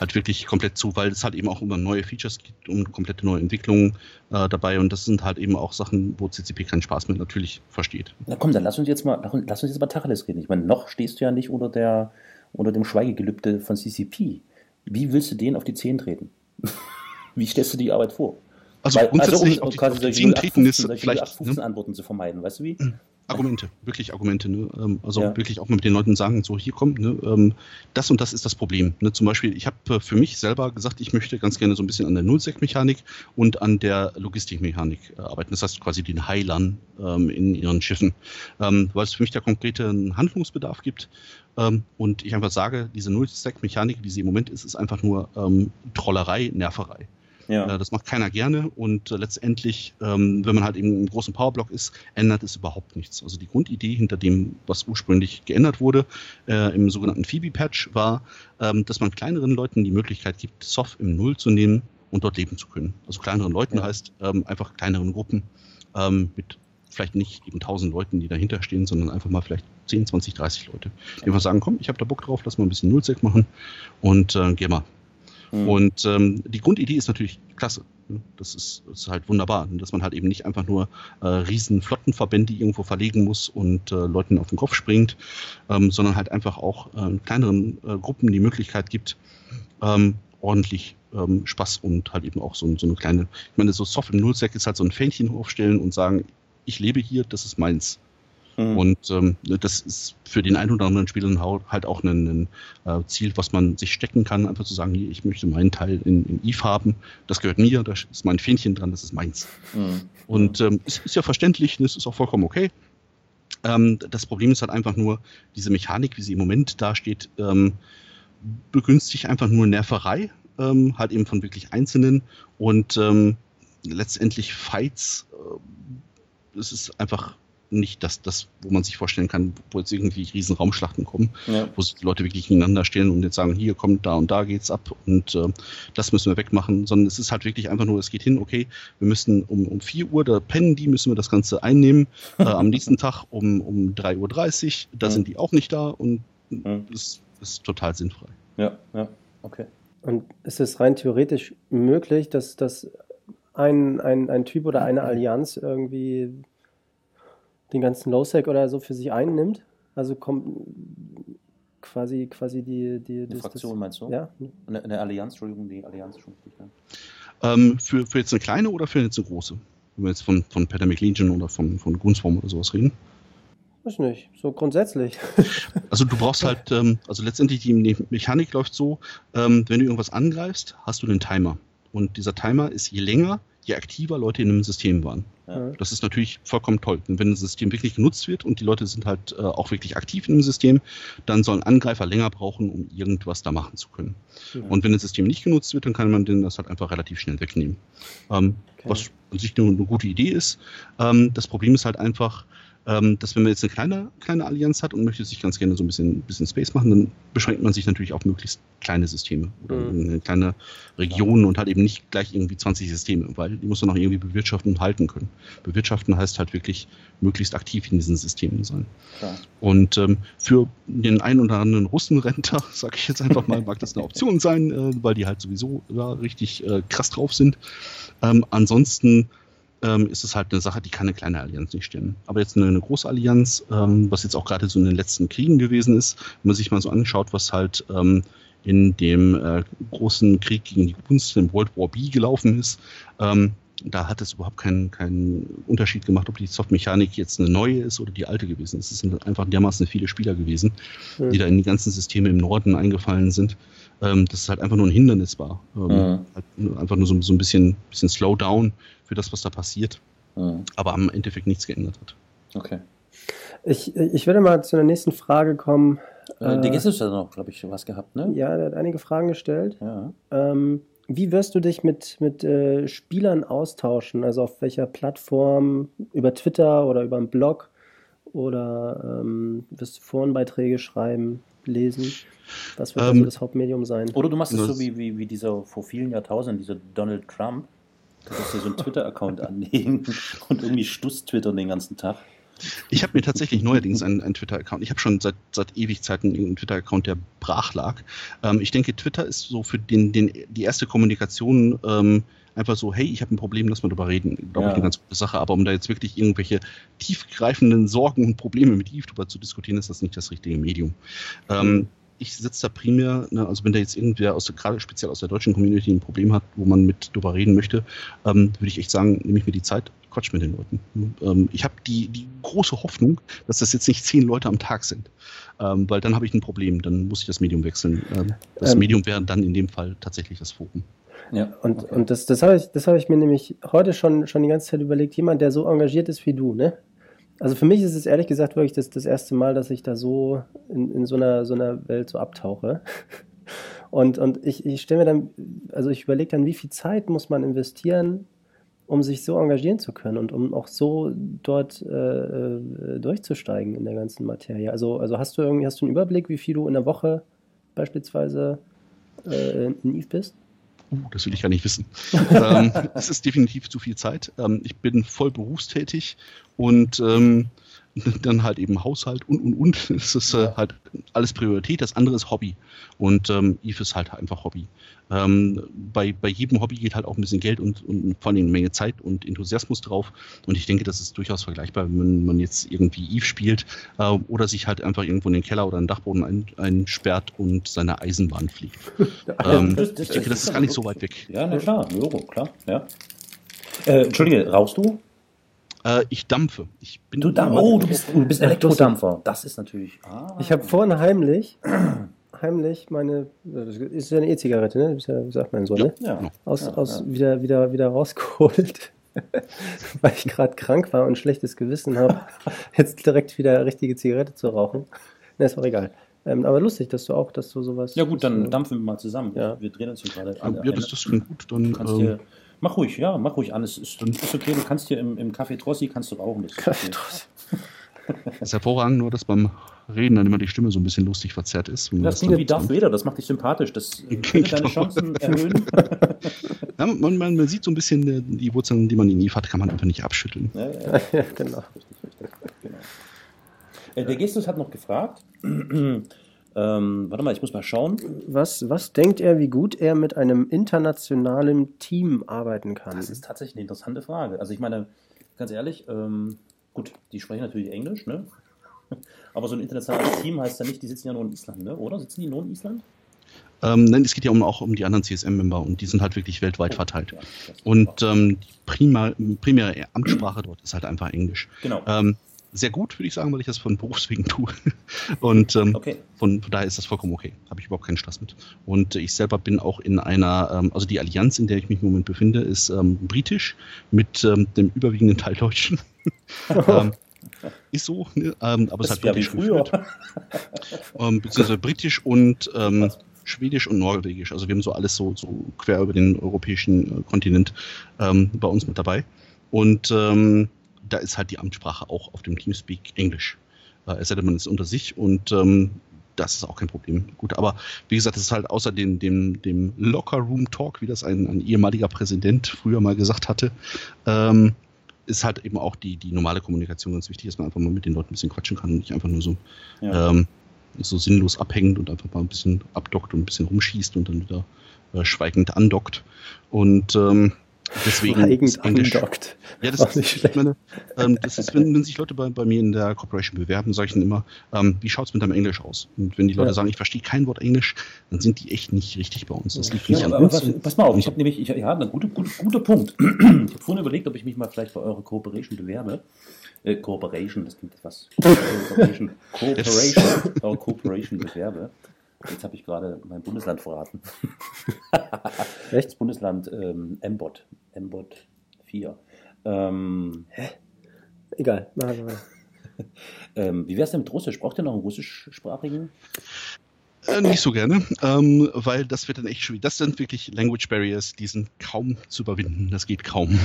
Speaker 2: halt wirklich komplett zu, weil es halt eben auch immer neue Features gibt und komplette neue Entwicklungen äh, dabei und das sind halt eben auch Sachen, wo CCP keinen Spaß mehr natürlich versteht.
Speaker 1: Na komm, dann lass uns jetzt mal, lass uns jetzt mal Tacheles reden. Ich meine, noch stehst du ja nicht unter der, unter dem Schweigegelübde von CCP. Wie willst du den auf die Zehen treten? Wie stellst du die Arbeit vor?
Speaker 2: Also Weil, grundsätzlich also um, quasi solche treten ist vielleicht
Speaker 1: ne? Antworten zu vermeiden, weißt du wie? Hm.
Speaker 2: Argumente, wirklich Argumente. Ne? Ähm, also ja. wirklich auch mal mit den Leuten sagen, so hier kommt, ne? Ähm, das und das ist das Problem. Ne? Zum Beispiel, ich habe äh, für mich selber gesagt, ich möchte ganz gerne so ein bisschen an der Nullsec-Mechanik und an der Logistikmechanik äh, arbeiten. Das heißt quasi den Heilern ähm, in ihren Schiffen, ähm, weil es für mich da konkreten Handlungsbedarf gibt. Ähm, und ich einfach sage, diese Nullsec-Mechanik, wie sie im Moment ist, ist einfach nur ähm, Trollerei, Nerverei. Ja. Äh, das macht keiner gerne und äh, letztendlich, ähm, wenn man halt eben im großen Powerblock ist, ändert es überhaupt nichts. Also die Grundidee hinter dem, was ursprünglich geändert wurde, äh, im sogenannten Phoebe-Patch, war, ähm, dass man kleineren Leuten die Möglichkeit gibt, Soft im Null zu nehmen und dort leben zu können. Also kleineren Leuten ja. heißt ähm, einfach kleineren Gruppen mit vielleicht nicht eben 1000 Leuten, die dahinter stehen, sondern einfach mal vielleicht 10, 20, 30 Leute. Die einfach sagen, komm, ich habe da Bock drauf, lass mal ein bisschen Nullsec machen und äh, geh mal Mhm. Und ähm, die Grundidee ist natürlich klasse. Ne? Das ist, ist, halt wunderbar, dass man halt eben nicht einfach nur äh, riesen Flottenverbände irgendwo verlegen muss und äh, Leuten auf den Kopf springt, ähm, sondern halt einfach auch äh, kleineren äh, Gruppen die Möglichkeit gibt, ähm, ordentlich ähm, Spaß und halt eben auch so, so eine kleine, ich meine, so Soft im Nullsack ist halt so ein Fähnchen aufstellen und sagen, ich lebe hier, das ist meins. Mhm. Und ähm, das ist für den einen oder anderen Spieler halt auch ein, ein äh, Ziel, was man sich stecken kann, einfach zu sagen, ich möchte meinen Teil in, in Eve haben, das gehört mir, da ist mein Fähnchen dran, das ist meins. Mhm. Und ähm, es ist ja verständlich, das ist auch vollkommen okay. Ähm, das Problem ist halt einfach nur, diese Mechanik, wie sie im Moment dasteht, ähm, begünstigt einfach nur Nerverei, ähm, halt eben von wirklich Einzelnen und ähm, letztendlich Fights. Äh, es ist einfach nicht das, das, wo man sich vorstellen kann, wo jetzt irgendwie riesen Raumschlachten kommen, ja. wo sich die Leute wirklich gegeneinander stellen und jetzt sagen, hier kommt da und da geht's ab und äh, das müssen wir wegmachen, sondern es ist halt wirklich einfach nur, es geht hin, okay, wir müssen um, um 4 Uhr, da pennen die, müssen wir das Ganze einnehmen, äh, am nächsten Tag um, um 3.30 Uhr, da ja. sind die auch nicht da und ja. das ist total sinnfrei.
Speaker 1: Ja, ja, okay.
Speaker 4: Und ist es rein theoretisch möglich, dass, dass ein, ein, ein Typ oder eine Allianz irgendwie den ganzen Low-Sec oder so für sich einnimmt. Also kommt quasi, quasi die, die
Speaker 1: das, Fraktion das, meinst du?
Speaker 4: Ja.
Speaker 1: Eine, eine, Allianz, Entschuldigung, die Allianz schon richtig.
Speaker 2: Ja. Ähm, für, für jetzt eine kleine oder für jetzt eine große? Wenn wir jetzt von, von Pandemic Legion oder von, von Gunsform oder sowas reden?
Speaker 4: Weiß nicht, so grundsätzlich.
Speaker 2: also du brauchst halt, ähm, also letztendlich die Mechanik läuft so, ähm, wenn du irgendwas angreifst, hast du einen Timer. Und dieser Timer ist je länger, je aktiver Leute in einem System waren. Ja. Das ist natürlich vollkommen toll. Und wenn ein System wirklich genutzt wird und die Leute sind halt äh, auch wirklich aktiv in dem System, dann sollen Angreifer länger brauchen, um irgendwas da machen zu können. Ja. Und wenn ein System nicht genutzt wird, dann kann man denen das halt einfach relativ schnell wegnehmen. Ähm, okay. Was an sich eine, eine gute Idee ist. Ähm, das Problem ist halt einfach, ähm, dass wenn man jetzt eine kleine, kleine Allianz hat und möchte sich ganz gerne so ein bisschen, bisschen Space machen, dann beschränkt man sich natürlich auf möglichst kleine Systeme oder mhm. eine kleine Region und halt eben nicht gleich irgendwie 20 Systeme, weil die muss man auch irgendwie bewirtschaften und halten können. Bewirtschaften heißt halt wirklich möglichst aktiv in diesen Systemen sein. Klar. Und ähm, für den einen oder anderen Russenrenter, sage ich jetzt einfach mal, mag das eine Option sein, äh, weil die halt sowieso da richtig äh, krass drauf sind. Ähm, ansonsten ähm, ist es halt eine Sache, die kann eine kleine Allianz nicht stemmen. Aber jetzt eine, eine große Allianz, ähm, was jetzt auch gerade so in den letzten Kriegen gewesen ist, wenn man sich mal so anschaut, was halt ähm, in dem äh, großen Krieg gegen die Kunst, im World War B gelaufen ist, ähm, da hat es überhaupt keinen, keinen Unterschied gemacht, ob die Softmechanik jetzt eine neue ist oder die alte gewesen ist. Es sind einfach dermaßen viele Spieler gewesen, mhm. die da in die ganzen Systeme im Norden eingefallen sind, ähm, dass es halt einfach nur ein Hindernis war. Ähm, mhm. halt einfach nur so, so ein bisschen, bisschen Slowdown für das, was da passiert, mhm. aber am Endeffekt nichts geändert hat.
Speaker 4: Okay. Ich, ich würde mal zu der nächsten Frage kommen.
Speaker 1: Äh, der Gäste hat noch, glaube ich, was gehabt, ne?
Speaker 4: Ja, der hat einige Fragen gestellt. Ja. Ähm, wie wirst du dich mit, mit äh, Spielern austauschen? Also auf welcher Plattform? Über Twitter oder über einen Blog? Oder ähm, wirst du Forenbeiträge schreiben, lesen? Was wird ähm, also das Hauptmedium sein?
Speaker 1: Oder du machst es so wie, wie, wie dieser vor vielen Jahrtausenden, dieser Donald Trump. Du musst dir so einen Twitter-Account anlegen und irgendwie Stuss twittern den ganzen Tag.
Speaker 2: Ich habe mir tatsächlich neuerdings einen, einen Twitter-Account. Ich habe schon seit, seit Ewigkeiten einen Twitter-Account, der brach lag. Ähm, ich denke, Twitter ist so für den, den, die erste Kommunikation ähm, einfach so, hey, ich habe ein Problem, lass mal drüber reden. Glaube ja. ich, eine ganz gute Sache. Aber um da jetzt wirklich irgendwelche tiefgreifenden Sorgen und Probleme mit YouTuber zu diskutieren, ist das nicht das richtige Medium. Ähm, mhm ich sitze da primär, ne, also wenn da jetzt irgendwer aus der, gerade speziell aus der deutschen Community ein Problem hat, wo man mit drüber reden möchte, ähm, würde ich echt sagen, nehme ich mir die Zeit, Quatsch mit den Leuten. Ähm, ich habe die, die große Hoffnung, dass das jetzt nicht zehn Leute am Tag sind, ähm, weil dann habe ich ein Problem, dann muss ich das Medium wechseln. Ähm, das ähm, Medium wäre dann in dem Fall tatsächlich das Forum.
Speaker 4: Ja, und, okay. und das, das habe ich, hab ich mir nämlich heute schon, schon die ganze Zeit überlegt, jemand, der so engagiert ist wie du, ne? Also für mich ist es ehrlich gesagt wirklich das, das erste Mal, dass ich da so in, in so, einer, so einer Welt so abtauche. Und, und ich, ich stelle mir dann, also ich überlege dann, wie viel Zeit muss man investieren, um sich so engagieren zu können und um auch so dort äh, äh, durchzusteigen in der ganzen Materie. Also, also hast du irgendwie, hast du einen Überblick, wie viel du in der Woche beispielsweise äh, in Eve bist?
Speaker 2: Uh, das will ich gar nicht wissen. ähm, es ist definitiv zu viel Zeit. Ähm, ich bin voll berufstätig und ähm, dann halt eben Haushalt und und und. Das ist äh, halt alles Priorität. Das andere ist Hobby. Und ähm, Eve ist halt einfach Hobby. Ähm, bei, bei jedem Hobby geht halt auch ein bisschen Geld und, und vor allem eine Menge Zeit und Enthusiasmus drauf. Und ich denke, das ist durchaus vergleichbar, wenn man jetzt irgendwie Eve spielt äh, oder sich halt einfach irgendwo in den Keller oder in den Dachboden ein, einsperrt und seine Eisenbahn fliegt. ähm, das, das, ich denke, das ist gar nicht so weit weg.
Speaker 1: Ja, na klar, Euro, klar, ja. Äh, Entschuldige, rauchst du?
Speaker 2: Äh, ich dampfe. Ich
Speaker 1: bin du, dampf oh, du bist, du bist Elektrodampfer. Das ist natürlich.
Speaker 4: Ah. Ich habe vorhin heimlich, heimlich meine, das ist ja eine E-Zigarette, ne? Das ja, sagt mein Sohn, ne? Ja. Aus, ja, aus ja. Wieder, wieder, wieder rausgeholt. Weil ich gerade krank war und schlechtes Gewissen habe, jetzt direkt wieder richtige Zigarette zu rauchen. Ne, ist auch egal. Ähm, aber lustig, dass du auch, dass du sowas.
Speaker 1: Ja gut, dann dampfen wir mal zusammen.
Speaker 4: Ja.
Speaker 1: Wir drehen uns hier gerade.
Speaker 2: Ja, das, das klingt gut. Dann,
Speaker 1: du kannst ähm, dir Mach ruhig, ja, mach ruhig an. Es ist, ist okay, du kannst hier im, im Café Trossi kannst du rauchen. Das
Speaker 2: Kaffee Trossi. Das ist hervorragend, nur dass beim Reden dann immer die Stimme so ein bisschen lustig verzerrt ist.
Speaker 1: Das klingt wie Darth Vader, das macht dich sympathisch. Das könnte deine Chancen erhöhen.
Speaker 2: ja, man, man, man, sieht so ein bisschen äh, die Wurzeln, die man in Eve hat, kann man einfach nicht abschütteln. Ja, ja, ja genau. Richtig,
Speaker 1: richtig, genau. Äh, der Gestus hat noch gefragt, ähm, warte mal, ich muss mal schauen.
Speaker 4: Was, was denkt er, wie gut er mit einem internationalen Team arbeiten kann?
Speaker 1: Das ist tatsächlich eine interessante Frage. Also ich meine, ganz ehrlich, ähm, gut, die sprechen natürlich Englisch, ne? Aber so ein internationales Team heißt ja nicht, die sitzen ja nur in Island, ne? oder? Sitzen die nur in Island?
Speaker 2: Ähm, nein, es geht ja um, auch um die anderen CSM-Member und die sind halt wirklich weltweit oh, verteilt. Ja, und ähm, die prima, primäre Amtssprache dort ist halt einfach Englisch.
Speaker 1: Genau.
Speaker 2: Ähm, sehr gut, würde ich sagen, weil ich das von Berufswegen tue. Und ähm,
Speaker 1: Okay.
Speaker 2: von, von daher ist das vollkommen okay. Habe ich überhaupt keinen Stress mit. Und ich selber bin auch in einer, ähm, also die Allianz, in der ich mich im Moment befinde, ist ähm, britisch mit ähm, dem überwiegenden Teil Deutschen. ähm, ist so, ne? ähm, aber es
Speaker 1: Das
Speaker 2: hat
Speaker 1: ist
Speaker 2: britisch
Speaker 1: früher.
Speaker 2: geführt. Beziehungsweise britisch und schwedisch und norwegisch. Also wir haben so alles so, so quer über den europäischen äh, Kontinent bei uns mit dabei. Und ähm, da ist halt die Amtssprache auch auf dem Teamspeak Englisch. Äh, es sei denn, man ist unter sich und ähm, das ist auch kein Problem. Gut, aber wie gesagt, es ist halt außer dem, dem, dem Locker Room Talk, wie das ein, ein ehemaliger Präsident früher mal gesagt hatte, ähm, ist halt eben auch die, die normale Kommunikation ganz wichtig, dass man einfach mal mit den Leuten ein bisschen quatschen kann und nicht einfach nur so,
Speaker 1: Ja.
Speaker 2: ähm, so sinnlos abhängt und einfach mal ein bisschen abdockt und ein bisschen rumschießt und dann wieder äh, schweigend andockt. Und ähm, deswegen
Speaker 4: andockt.
Speaker 2: Ja, das ist,
Speaker 4: nicht schlecht.
Speaker 2: meine, ähm, das ist, wenn, wenn sich Leute bei, bei mir in der Corporation bewerben, sage ich ihnen immer, ähm, wie schaut's mit deinem Englisch aus? Und wenn die Leute
Speaker 4: Ja.
Speaker 2: sagen, ich verstehe kein Wort Englisch, dann sind die echt nicht richtig bei uns. Das liegt
Speaker 1: Ja,
Speaker 2: nicht an
Speaker 1: aber
Speaker 2: uns.
Speaker 1: was, pass mal auf, ich habe nämlich, ich, ja, ein guter, guter, guter Punkt. Ich habe vorhin überlegt, ob ich mich mal vielleicht bei eurer Cooperation bewerbe. Äh, Cooperation, das klingt etwas. Cooperation, Cooperation, eure Cooperation bewerbe. Jetzt habe ich gerade mein Bundesland verraten.
Speaker 4: Echt?
Speaker 1: Das Bundesland ähm, Mbot. Mbot 4. Ähm,
Speaker 4: Egal. Machen wir
Speaker 1: ähm, wie wär's denn mit Russisch? Braucht ihr noch einen russischsprachigen?
Speaker 2: Äh, nicht so gerne, ähm, weil das wird dann echt schwierig. Das sind wirklich Language Barriers, die sind kaum zu überwinden. Das geht kaum.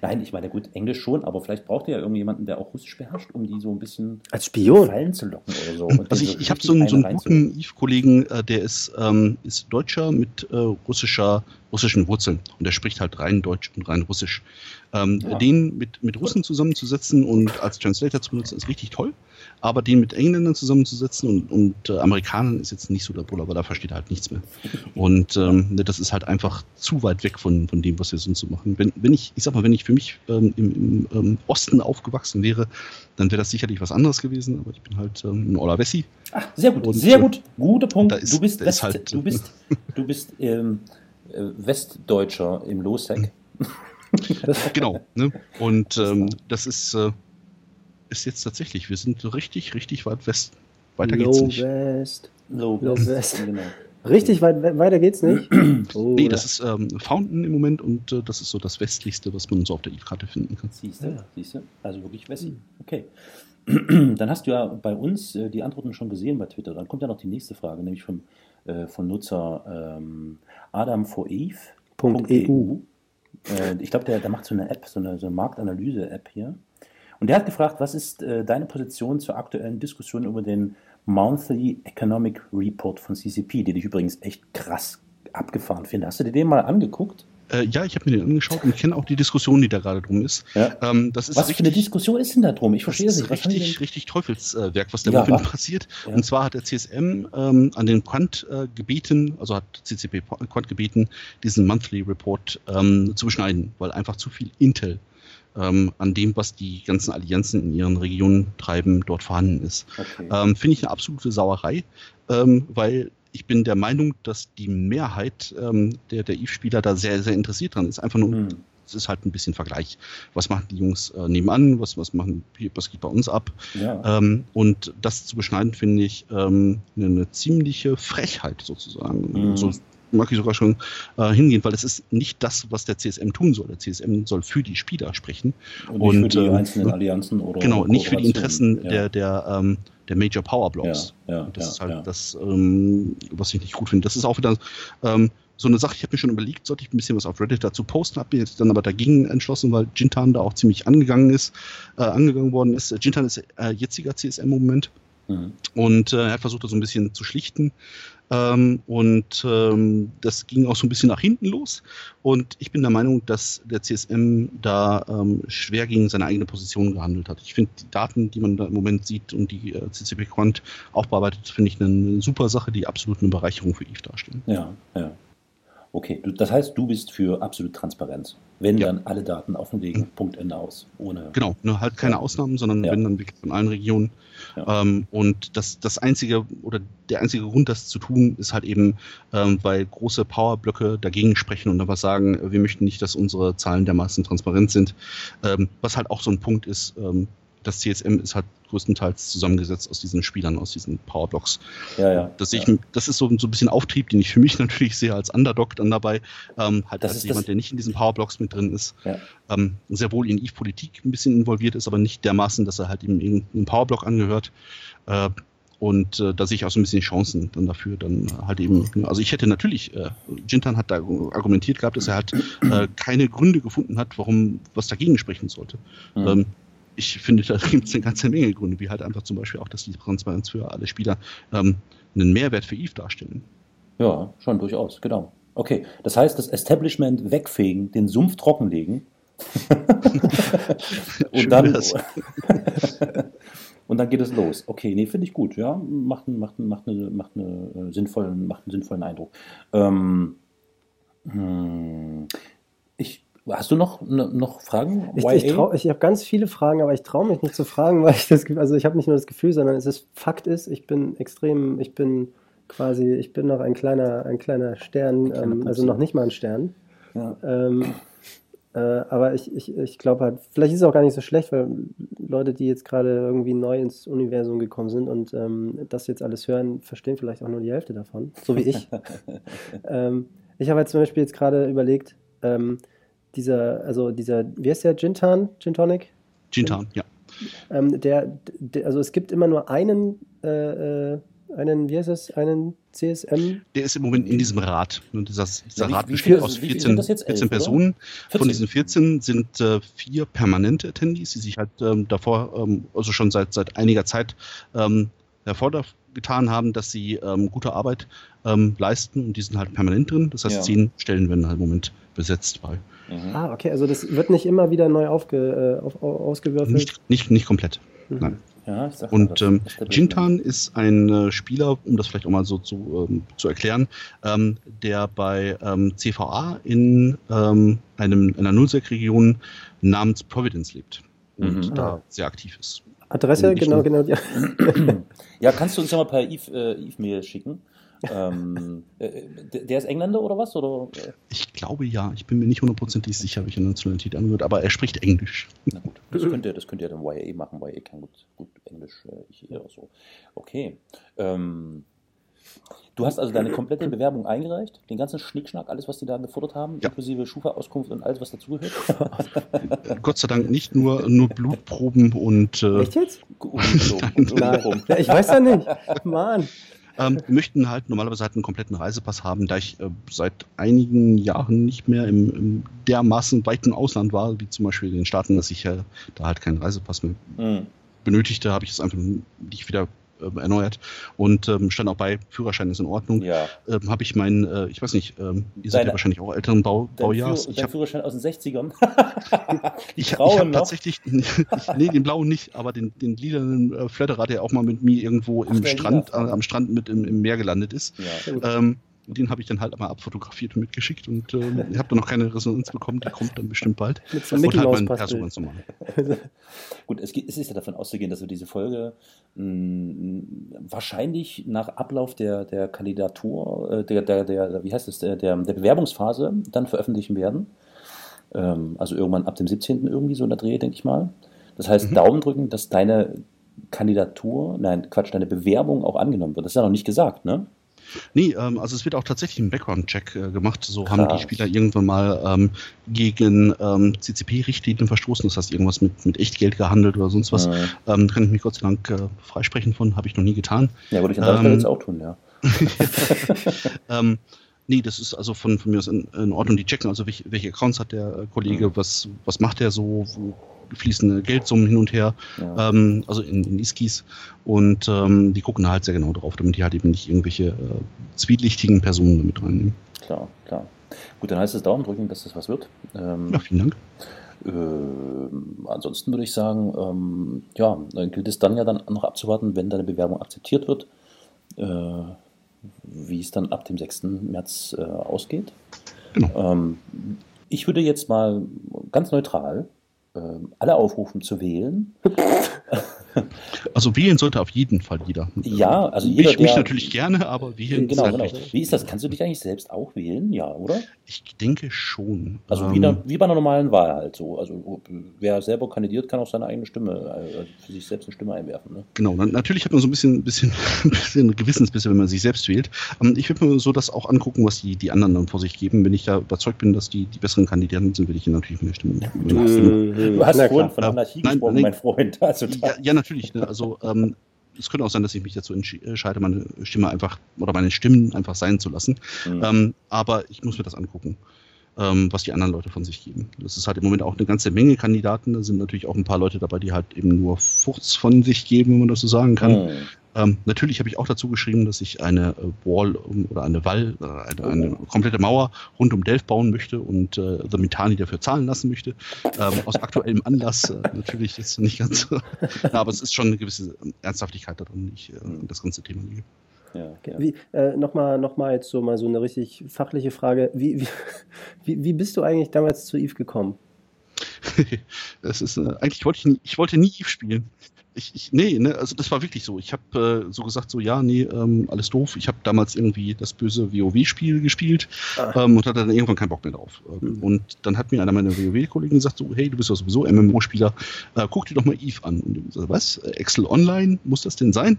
Speaker 1: Nein, ich meine, gut, Englisch schon, aber vielleicht braucht ihr ja irgendjemanden, der auch Russisch beherrscht, um die so ein bisschen
Speaker 4: Als Spion.
Speaker 1: fallen zu locken oder so. Und
Speaker 2: Also ich, ich habe so einen, so einen
Speaker 1: eine
Speaker 2: guten Eve-Kollegen, äh, der ist, ähm, ist Deutscher mit äh, russischer, russischen Wurzeln und der spricht halt rein Deutsch und rein Russisch. Ähm,
Speaker 1: Ja.
Speaker 2: Den mit, mit Russen zusammenzusetzen und als Translator zu benutzen, ist richtig toll. Aber den mit Engländern zusammenzusetzen und, und äh, Amerikanern ist jetzt nicht so der Buller, weil da versteht er halt nichts mehr. Und ähm, ne, das ist halt einfach zu weit weg von, von dem, was wir sonst so machen. Wenn, wenn ich, ich sag mal, wenn ich für mich ähm, im, im ähm, Osten aufgewachsen wäre, dann wäre das sicherlich was anderes gewesen, aber ich bin halt ähm, ein Ola Wessi.
Speaker 1: Ah, sehr gut,
Speaker 2: Und,
Speaker 1: sehr
Speaker 2: äh,
Speaker 1: gut, guter Punkt.
Speaker 2: ist-
Speaker 1: du bist West,
Speaker 2: halt-
Speaker 1: du bist, du bist ähm, äh, Westdeutscher im Losec.
Speaker 2: Genau. Ne? Und ähm, das ist, äh, ist jetzt tatsächlich, wir sind richtig, richtig weit west. Weiter geht's
Speaker 4: Low
Speaker 2: nicht.
Speaker 4: West.
Speaker 1: Low
Speaker 4: Low
Speaker 1: West,
Speaker 4: West.
Speaker 1: Genau.
Speaker 4: Richtig, weit, we- weiter geht's nicht? Oh,
Speaker 2: Nee, das ist ähm, Fountain im Moment und äh, das ist so das westlichste, was man so auf der Eve-Karte finden kann.
Speaker 1: Siehst du,
Speaker 4: Ja.
Speaker 1: siehst du? Also wirklich Wessi. Okay. Dann hast du ja bei uns äh, die Antworten schon gesehen bei Twitter. Dann kommt ja noch die nächste Frage, nämlich vom, äh, von Nutzer ähm, Adam for Eve.
Speaker 4: Punkt E.
Speaker 1: Äh, ich glaube, der, der macht so eine App, so eine, so eine Marktanalyse-App hier. Und der hat gefragt, was ist äh, deine Position zur aktuellen Diskussion über den Monthly Economic Report von CCP, den ich übrigens echt krass abgefahren finde. Hast du dir den mal angeguckt?
Speaker 2: Äh, ja, ich habe mir den angeschaut und kenne auch die Diskussion, die da gerade drum ist.
Speaker 1: Ja.
Speaker 2: Ähm, das ist
Speaker 1: Was für eine
Speaker 2: richtig,
Speaker 1: Diskussion ist denn da drum? Ich verstehe es nicht. Was
Speaker 2: richtig, richtig Teufelswerk, was da
Speaker 1: Ja,
Speaker 2: passiert.
Speaker 1: Ja.
Speaker 2: Und zwar hat der CSM ähm, an den Quant äh, gebeten, also hat CCP Quant gebeten, diesen Monthly Report ähm, zu beschneiden, weil einfach zu viel Intel ähm, an dem, was die ganzen Allianzen in ihren Regionen treiben, dort vorhanden ist.
Speaker 1: Okay.
Speaker 2: Ähm, Finde ich eine absolute Sauerei, ähm, weil ich bin der Meinung, dass die Mehrheit ähm, der, der Eve-Spieler da sehr, sehr interessiert dran ist. Einfach nur,
Speaker 1: Hm.
Speaker 2: es ist halt ein bisschen Vergleich. Was machen die Jungs äh, nebenan? Was, was machen, was geht bei uns ab?
Speaker 1: Ja.
Speaker 2: Ähm, und das zu beschneiden, finde ich ähm, eine, eine ziemliche Frechheit sozusagen.
Speaker 1: Mhm.
Speaker 2: So mag ich sogar schon äh, hingehen, weil es ist nicht das, was der CSM tun soll. Der CSM soll für die Spieler sprechen.
Speaker 1: und nicht für
Speaker 2: und,
Speaker 1: die
Speaker 2: ähm,
Speaker 1: einzelnen Allianzen oder
Speaker 2: Genau, nicht für die. Interessen der, der, ähm, der Major Power Blocks.
Speaker 1: Ja, ja,
Speaker 2: das
Speaker 1: ja,
Speaker 2: ist halt das, ähm, was ich nicht gut finde. Das ist auch wieder ähm, so eine Sache, ich habe mir schon überlegt, sollte ich ein bisschen was auf Reddit dazu posten, habe mir jetzt dann aber dagegen entschlossen, weil Jintan da auch ziemlich angegangen ist, äh, angegangen worden ist. Jintan ist äh, jetziger CSM im Moment Und äh, er hat versucht, das so ein bisschen zu schlichten. Ähm, und ähm, das ging auch so ein bisschen nach hinten los. Und ich bin der Meinung, dass der CSM da ähm, schwer gegen seine eigene Position gehandelt hat. Ich finde die Daten, die man da im Moment sieht und die äh, CCP Quant auch bearbeitet, finde ich eine, eine super Sache, die absolut eine Bereicherung für Eve darstellen.
Speaker 1: Ja, ja. Okay, du, das heißt, du bist für absolute Transparenz. Wenn
Speaker 2: Ja.
Speaker 1: dann alle Daten offenlegen,
Speaker 2: Mhm.
Speaker 1: Punkt Ende aus. Ohne.
Speaker 2: Genau, ne, halt keine. Ausnahmen, sondern
Speaker 1: Ja.
Speaker 2: wenn dann wirklich von allen Regionen.
Speaker 1: Ja.
Speaker 2: Ähm, und das, das einzige oder der einzige Grund, das zu tun, ist halt eben, ähm, weil große Powerblöcke dagegen sprechen und aber sagen, äh, wir möchten nicht, dass unsere Zahlen dermaßen transparent sind. Ähm, was halt auch so ein Punkt ist, ähm, das CSM ist halt größtenteils zusammengesetzt aus diesen Spielern, aus diesen Powerblocks.
Speaker 1: Ja, ja.
Speaker 2: Das,
Speaker 1: ja.
Speaker 2: ich, das ist so, so ein bisschen Auftrieb, den ich für mich natürlich sehe als Underdog dann dabei, ähm, halt
Speaker 1: Das
Speaker 2: als
Speaker 1: ist
Speaker 2: jemand, der nicht in diesen Powerblocks mit drin ist,
Speaker 1: Ja.
Speaker 2: ähm, sehr wohl in Eve-Politik ein bisschen involviert ist, aber nicht dermaßen, dass er halt eben irgendeinem Powerblock angehört. Äh, und äh, da sehe ich auch so ein bisschen Chancen dann dafür, dann halt eben, also ich hätte natürlich, äh, Jintan hat da argumentiert gehabt, dass er halt äh, keine Gründe gefunden hat, warum was dagegen sprechen sollte.
Speaker 1: Mhm.
Speaker 2: Ähm, ich finde, da gibt es eine ganze Menge Gründe, wie halt einfach zum Beispiel auch, dass die Transparenz für alle Spieler ähm, einen Mehrwert für Eve darstellen.
Speaker 1: Ja, schon durchaus, genau. Okay, das heißt, das Establishment wegfegen, den Sumpf trockenlegen. Und, dann, und dann geht es los. Okay, nee, finde ich gut. Ja, macht, einen- macht, macht, eine, macht, eine äh, sinnvollen, macht einen sinnvollen Eindruck. Ähm, hm, ich, hast du noch, ne- noch Fragen?
Speaker 4: Ich, ich, trau- ich habe ganz viele Fragen, aber ich traue mich nicht zu fragen, weil ich das, also ich habe nicht nur das Gefühl, sondern es ist Fakt ist, ich bin extrem, ich bin quasi, ich bin noch ein kleiner, ein kleiner Stern,
Speaker 1: kleiner
Speaker 4: ähm, also noch nicht mal ein Stern.
Speaker 1: ja.
Speaker 4: Ähm, äh, aber ich, ich, ich glaube halt, vielleicht ist es auch gar nicht so schlecht, weil Leute, die jetzt gerade irgendwie neu ins Universum gekommen sind und ähm, das jetzt alles hören, verstehen vielleicht auch nur die Hälfte davon, so wie ich. ähm, ich habe jetzt zum Beispiel jetzt gerade überlegt, ähm, dieser, also dieser, wie heißt der, Gintan, Gin Tonic?
Speaker 2: Jintan, ja.
Speaker 4: Ähm, der, der, also es gibt immer nur einen, äh, äh, einen, wie heißt es, einen CSM.
Speaker 2: Der ist im Moment in diesem Rat. Und dieser, dieser
Speaker 1: Ja, wie-
Speaker 2: Rat
Speaker 1: wie
Speaker 2: besteht
Speaker 1: viel-
Speaker 2: aus
Speaker 1: wie viel
Speaker 2: 14,
Speaker 1: sind das jetzt?
Speaker 2: 14
Speaker 1: Elf?
Speaker 2: Personen.
Speaker 1: 14.
Speaker 2: Von diesen 14 sind äh, vier permanente Attendees, die sich halt ähm, davor, ähm, also schon seit, seit einiger Zeit ähm, hervorgetan haben, dass sie ähm, gute Arbeit ähm, leisten und die sind halt permanent drin. Das heißt,
Speaker 1: Ja.
Speaker 2: zehn Stellen werden halt im Moment besetzt bei.
Speaker 1: Mhm.
Speaker 4: Ah, okay, also das wird nicht immer wieder neu aufge, äh, auf, au- ausgewürfelt.
Speaker 2: Nicht, nicht, nicht komplett.
Speaker 4: Mhm.
Speaker 2: Nein.
Speaker 1: Ja, ich sag
Speaker 2: Und ähm. Jintan ist ein äh, Spieler, um das vielleicht auch mal so zu, ähm, zu erklären, ähm, der bei ähm, CVA in ähm, einem, einer Nullsec-Region namens Providence lebt und
Speaker 1: Mhm.
Speaker 2: da
Speaker 4: Ah.
Speaker 2: sehr aktiv ist.
Speaker 4: Adresse, genau, genau. Ja.
Speaker 1: Ja, kannst du uns ja mal per Eve, äh, Eve-Mail schicken? Ähm, äh, der ist Engländer oder was? Oder?
Speaker 2: Ich glaube ja, ich bin mir nicht hundertprozentig sicher, welche Nationalität angehört, aber er spricht Englisch.
Speaker 1: Na gut, das könnt ihr, das könnt ihr dann YA machen. YA kann gut, gut Englisch, äh, ich eher so. Okay. Ähm, du hast also deine komplette Bewerbung eingereicht, den ganzen Schnickschnack, alles, was die da gefordert haben,
Speaker 2: Ja.
Speaker 1: inklusive Schufa-Auskunft und alles, was dazugehört.
Speaker 2: Gott sei Dank nicht nur, nur Blutproben und äh,
Speaker 4: Echt jetzt?
Speaker 1: Und so, und so
Speaker 4: Nein. Ja, ich weiß ja nicht. Mann.
Speaker 2: Ähm, wir möchten halt normalerweise halt einen kompletten Reisepass haben, da ich äh, seit einigen Jahren nicht mehr im, im dermaßen weiten Ausland war, wie zum Beispiel in den Staaten, dass ich äh, da halt keinen Reisepass mehr
Speaker 1: Mhm.
Speaker 2: benötigte, habe ich es einfach nicht wieder äh, erneuert und ähm, stand auch bei, Führerschein ist in Ordnung.
Speaker 1: Ja.
Speaker 2: Ähm, habe ich meinen, äh, ich weiß nicht, ähm, ihr seid
Speaker 1: Deine-
Speaker 2: ja wahrscheinlich auch älteren Bau,
Speaker 1: Dein,
Speaker 2: Baujahrs.
Speaker 1: Führ
Speaker 2: Ich
Speaker 1: dein
Speaker 2: habe
Speaker 1: Führerschein aus den 60ern. die
Speaker 2: ich, hab
Speaker 1: noch.
Speaker 2: tatsächlich, ich, nee, den blauen nicht, aber den, den lilanen äh, Flatterer, der auch mal mit mir irgendwo
Speaker 1: Ach,
Speaker 2: im Strand, äh, am Strand mit im, im Meer gelandet ist.
Speaker 1: Ja.
Speaker 2: Ähm, den habe ich dann halt einmal abfotografiert und mitgeschickt und ähm, ich habe da noch keine Resonanz bekommen, die kommt dann bestimmt bald.
Speaker 4: Mit so
Speaker 2: Und halt mein Perso ganz normal.
Speaker 1: Gut, es, es ist ja davon auszugehen, dass wir diese Folge mh, wahrscheinlich nach Ablauf der, der Kandidatur, äh, der, der, der, wie heißt es, der, der, der Bewerbungsphase dann veröffentlichen werden. Ähm, also irgendwann ab dem 17. irgendwie so in der Dreh, denke ich mal. Das heißt,
Speaker 2: Mhm.
Speaker 1: Daumen drücken, dass deine Kandidatur, nein, Quatsch, deine Bewerbung auch angenommen wird. Das ist ja noch nicht gesagt, ne?
Speaker 2: Nee, ähm, also es wird auch tatsächlich ein Background-Check äh, gemacht. So haben die
Speaker 1: Krass.
Speaker 2: Spieler irgendwann mal ähm, gegen ähm, CCP-Richtlinien verstoßen. Das heißt, irgendwas mit, mit Echtgeld gehandelt oder sonst was. Ähm, kann ich mich Gott sei Dank äh, freisprechen von, habe ich noch nie getan.
Speaker 1: ja, würde ich an
Speaker 2: Ähm,
Speaker 1: jetzt auch tun, ja.
Speaker 2: Ähm, nee, das ist also von, von mir aus in, in Ordnung. Die checken also, welche, welche Accounts hat der äh, Kollege,
Speaker 1: Mhm.
Speaker 2: was, was macht er so, wo fließen äh, Geldsummen hin und her,
Speaker 1: ja.
Speaker 2: ähm, also in, in Iskis. Und ähm, die gucken halt sehr genau drauf, damit die halt eben nicht irgendwelche äh, zwielichtigen Personen damit reinnehmen.
Speaker 1: Klar, klar. Gut, dann heißt es Daumen drücken, dass das was wird. Ähm,
Speaker 2: Ja, vielen Dank.
Speaker 1: Äh, ansonsten würde ich sagen, ähm, ja, dann gilt es dann ja dann noch abzuwarten, wenn deine Bewerbung akzeptiert wird, äh, wie es dann ab dem 6. März äh, ausgeht. Genau. Ähm, ich würde jetzt mal ganz neutral alle aufrufen zu wählen.
Speaker 2: Also wählen sollte auf jeden Fall jeder.
Speaker 1: Ja, also jeder,
Speaker 2: ich, mich natürlich gerne, aber wählen
Speaker 1: genau, genau. Wie ist das? Kannst du dich eigentlich selbst auch wählen? Ja, oder?
Speaker 2: Ich denke schon.
Speaker 1: Also ähm, wie, da, wie, bei einer normalen Wahl halt so. Also wer selber kandidiert, kann auch seine eigene Stimme, also für sich selbst eine Stimme einwerfen. Ne?
Speaker 2: Genau, natürlich hat man so ein bisschen, bisschen, bisschen Gewissensbisse, wenn man sich selbst wählt. Ähm, ich würde mir so das auch angucken, was die, die anderen dann vor sich geben. Wenn ich da überzeugt bin, dass die, die besseren Kandidaten sind, würde ich ihnen natürlich mehr Stimmen.
Speaker 1: Du hast vorhin von Anarchie äh, gesprochen, nein, mein Freund.
Speaker 2: Also ja, ja, natürlich. Ne? Also ähm, es könnte auch sein, dass ich mich dazu entscheide, meine Stimme einfach oder meine Stimmen einfach sein zu lassen. Mhm. Ähm, aber ich muss mir das angucken, ähm, was die anderen Leute von sich geben. Das ist halt im Moment auch eine ganze Menge Kandidaten. Da sind natürlich auch ein paar Leute dabei, die halt eben nur Furz von sich geben, wenn man das so sagen kann. Mhm. Ähm, natürlich habe ich auch dazu geschrieben, dass ich eine äh, Wall oder eine Wall, äh, eine, eine, komplette Mauer rund um Delft bauen möchte und äh, The Mitani dafür zahlen lassen möchte. Ähm, aus aktuellem Anlass äh, natürlich ist nicht ganz ja, aber es ist schon eine gewisse Ernsthaftigkeit darin, die ich äh, das ganze Thema liege.
Speaker 4: Ja, okay. Wie, äh, Nochmal noch mal jetzt so mal so eine richtig fachliche Frage. Wie, wie, wie, wie bist du eigentlich damals zu Eve gekommen?
Speaker 2: das ist, äh, eigentlich wollte ich, ich wollte nie Eve spielen ich, ich, nee, ne, also das war wirklich so. Ich habe äh, so gesagt, so ja, nee, ähm, alles doof. Ich habe damals irgendwie das böse WoW-Spiel gespielt ah. ähm, und hatte dann irgendwann keinen Bock mehr drauf. Ähm, mhm. Und dann hat mir einer meiner WoW-Kollegen gesagt, so, hey, du bist ja sowieso MMO-Spieler, äh, guck dir doch mal Eve an. Und ich so, was? Excel Online? Muss das denn sein?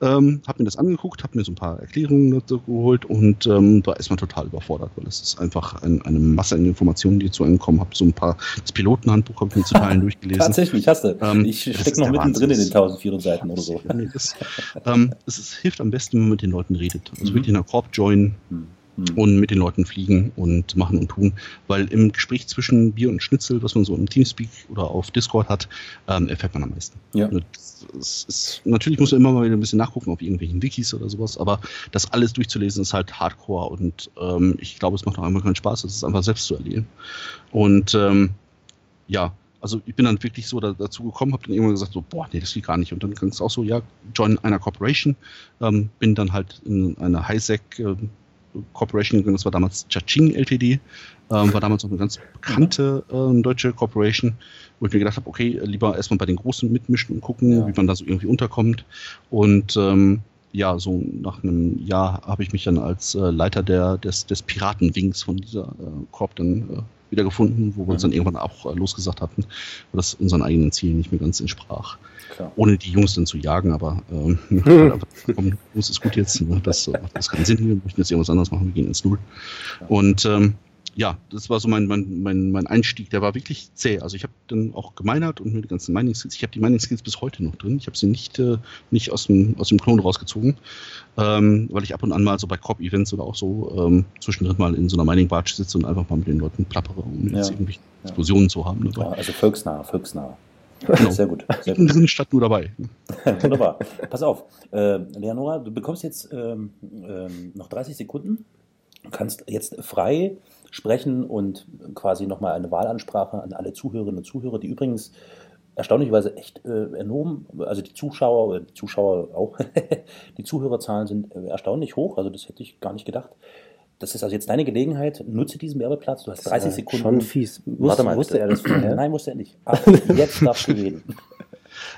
Speaker 2: Ähm, hab mir das angeguckt, hab mir so ein paar Erklärungen dazu geholt und ähm, war erstmal total überfordert, weil es ist einfach ein, eine Masse an Informationen, die zu einem kommen. Hab so ein paar, das Pilotenhandbuch habe ich mir zu Teilen durchgelesen.
Speaker 1: Tatsächlich, hast du. Ähm, ich stecke noch mittendrin in den 1400 Seiten oder so.
Speaker 2: Das, ähm, es ist, hilft am besten, wenn man mit den Leuten redet. Also mhm. wirklich in einer Korb joinen. Mhm mhm. und mit den Leuten fliegen und machen und tun. Weil im Gespräch zwischen Bier und Schnitzel, was man so im Teamspeak oder auf Discord hat, ähm, erfährt man am meisten. Ja. Ist, natürlich muss man immer mal wieder ein bisschen nachgucken auf irgendwelchen Wikis oder sowas, aber das alles durchzulesen ist halt Hardcore und ähm, ich glaube, es macht auch einmal keinen Spaß, es ist einfach selbst zu erleben. Und ähm, ja, also ich bin dann wirklich so da, dazu gekommen, habe dann irgendwann gesagt, so, boah, nee, das geht gar nicht. Und dann ging es auch so, ja, join einer Corporation, ähm, bin dann halt in einer Highsec äh, Corporation gegangen, das war damals Chaching Ltd., ähm, war damals auch eine ganz bekannte äh, deutsche Corporation, wo ich mir gedacht habe, okay, lieber erstmal bei den Großen mitmischen und gucken, ja. wie man da so irgendwie unterkommt. Und ähm, ja, so nach einem Jahr habe ich mich dann als äh, Leiter der, des, des Piratenwings von dieser äh, Corp dann äh, wieder gefunden, wo wir uns dann mhm. irgendwann auch äh, losgesagt hatten, weil das unseren eigenen Zielen nicht mehr ganz entsprach. Klar. Ohne die Jungs dann zu jagen, aber ähm, komm, Jungs ist gut jetzt, ne? das macht äh, keinen Sinn, wir möchten jetzt irgendwas anderes machen, wir gehen ins Null. Und ähm, ja, das war so mein, mein, mein, mein Einstieg. Der war wirklich zäh. Also ich habe dann auch gemeinert und mir die ganzen Mining Skills. Ich habe die Mining Skills bis heute noch drin. Ich habe sie nicht, äh, nicht aus, dem, aus dem Klon rausgezogen, ähm, weil ich ab und an mal so bei Cop-Events oder auch so ähm, zwischendrin mal in so einer Mining-Barge sitze und einfach mal mit den Leuten plappere, um ja. jetzt irgendwie ja. Explosionen zu haben.
Speaker 1: Dabei. Ja, also volksnah, volksnah. Genau. Sehr gut.
Speaker 2: Sehr gut. sind statt nur dabei.
Speaker 1: Wunderbar. Pass auf, äh, Leonora, du bekommst jetzt ähm, ähm, noch 30 Sekunden. Du kannst jetzt frei sprechen und quasi nochmal eine Wahlansprache an alle Zuhörerinnen und Zuhörer, die übrigens erstaunlicherweise echt äh, enorm, also die Zuschauer, die Zuschauer auch, die Zuhörerzahlen sind äh, erstaunlich hoch, also das hätte ich gar nicht gedacht. Das ist also jetzt deine Gelegenheit, nutze diesen Werbeplatz, du hast 30 Sekunden.
Speaker 4: Schon fies.
Speaker 1: Warte mal, wusste er das vorher? Nein, wusste er nicht. Ach, jetzt darfst du reden.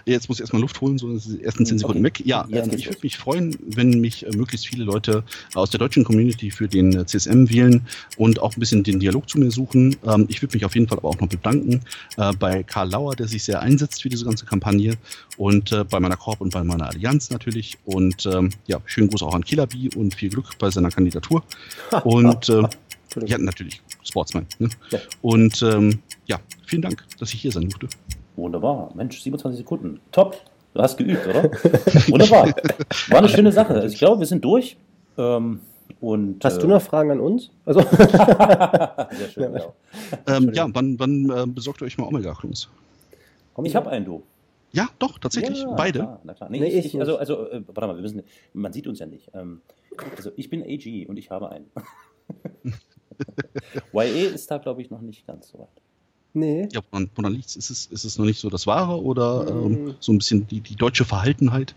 Speaker 2: Jetzt muss ich erstmal Luft holen, so die ersten zehn Sekunden okay. weg. Ja, ähm, ich würde mich freuen, wenn mich äh, möglichst viele Leute aus der deutschen Community für den äh, CSM wählen und auch ein bisschen den Dialog zu mir suchen. Ähm, ich würde mich auf jeden Fall aber auch noch bedanken äh, bei Karl Lauer, der sich sehr einsetzt für diese ganze Kampagne und äh, bei meiner Korb und bei meiner Allianz natürlich. Und ähm, ja, schönen Gruß auch an Killaby und viel Glück bei seiner Kandidatur. und äh, ja, natürlich, Sportsman. Ne? Ja. Und ähm, ja, vielen Dank, dass ich hier sein durfte.
Speaker 1: Wunderbar. Mensch, 27 Sekunden. Top. Du hast geübt, oder? Wunderbar. War eine schöne Sache. Also ich glaube, wir sind durch. Ähm, und,
Speaker 4: Hast äh, du noch Fragen an uns? Also
Speaker 2: Sehr schön, ja. Ähm, ja, wann, wann äh, besorgt ihr euch mal Omega-Klons?
Speaker 1: Ich habe einen, du.
Speaker 2: Ja, doch, tatsächlich. Ja, Beide.
Speaker 1: Klar, na klar. Nee, nee, ich, ich, also, also äh, warte mal, wir müssen, man sieht uns ja nicht. Ähm, also ich bin AG und ich habe einen. YE ist da, glaube ich, noch nicht ganz so weit.
Speaker 2: Nee. Ja, woran, woran liegt es? Ist es? Ist es noch nicht so das Wahre oder mhm. ähm, so ein bisschen die, die deutsche Verhaltenheit?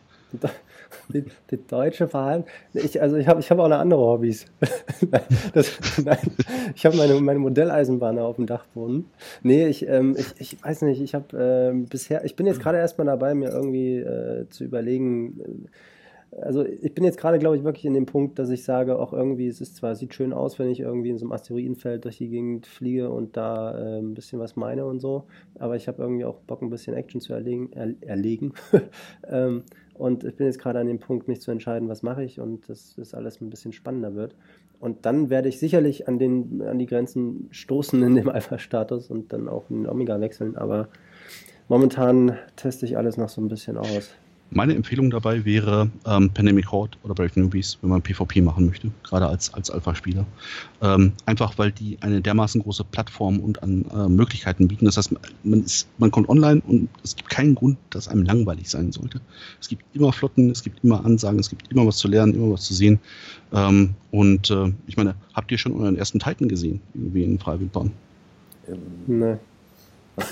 Speaker 4: Die, die deutsche Verhalten. Ich, also ich habe ich hab auch noch andere Hobbys. das, nein, ich habe meine, meine Modelleisenbahn auf dem Dachboden. Nee, ich, ähm, ich, ich weiß nicht, ich habe ähm, bisher, ich bin jetzt gerade erstmal dabei, mir irgendwie äh, zu überlegen, äh, also ich bin jetzt gerade, glaube ich, wirklich in dem Punkt, dass ich sage, auch irgendwie, es ist zwar, sieht schön aus, wenn ich irgendwie in so einem Asteroidenfeld durch die Gegend fliege und da äh, ein bisschen was meine und so, aber ich habe irgendwie auch Bock, ein bisschen Action zu erlegen. Er, erlegen. ähm, und ich bin jetzt gerade an dem Punkt, mich zu entscheiden, was mache ich und dass das alles ein bisschen spannender wird. Und dann werde ich sicherlich an, den, an die Grenzen stoßen in dem Alpha-Status und dann auch in den Omega wechseln, aber momentan teste ich alles noch so ein bisschen aus.
Speaker 2: Meine Empfehlung dabei wäre ähm, Pandemic Horde oder Brave Newbies, wenn man PvP machen möchte, gerade als, als Alpha-Spieler. Ähm, einfach weil die eine dermaßen große Plattform und an äh, Möglichkeiten bieten. Das heißt, man, ist, man kommt online und es gibt keinen Grund, dass einem langweilig sein sollte. Es gibt immer Flotten, es gibt immer Ansagen, es gibt immer was zu lernen, immer was zu sehen. Ähm, und äh, ich meine, habt ihr schon euren ersten Titan gesehen, irgendwie in Freiwildbahn?
Speaker 4: Ähm,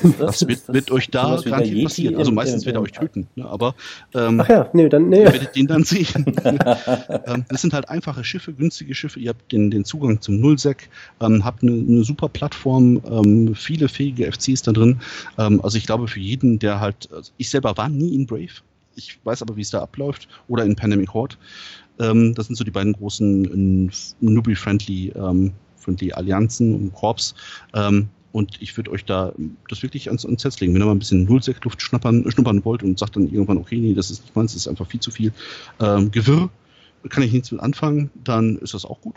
Speaker 4: nee.
Speaker 2: Das, das wird, wird, euch da garantiert passieren. Also meistens wird er euch töten. Ne? Aber ähm,
Speaker 4: Ach ja, nee, dann, nee.
Speaker 2: ihr werdet den dann sehen. ähm, das sind halt einfache Schiffe, günstige Schiffe. Ihr habt den, den Zugang zum Nullsec, ähm, habt eine, eine, super Plattform, ähm, viele fähige FCs da drin. Ähm, also ich glaube für jeden, der halt, also ich selber war nie in Brave. Ich weiß aber, wie es da abläuft. Oder in Pandemic Horde. Ähm, das sind so die beiden großen Newbie-friendly friendly Allianzen und Korps. Ähm, und ich würde euch da das wirklich ans, ans Herz legen. Wenn ihr mal ein bisschen Nullsektluft schnuppern, schnuppern wollt und sagt dann irgendwann, okay, nee, das ist nicht meins, das ist einfach viel zu viel ähm, Gewirr, kann ich nichts mit anfangen, dann ist das auch gut.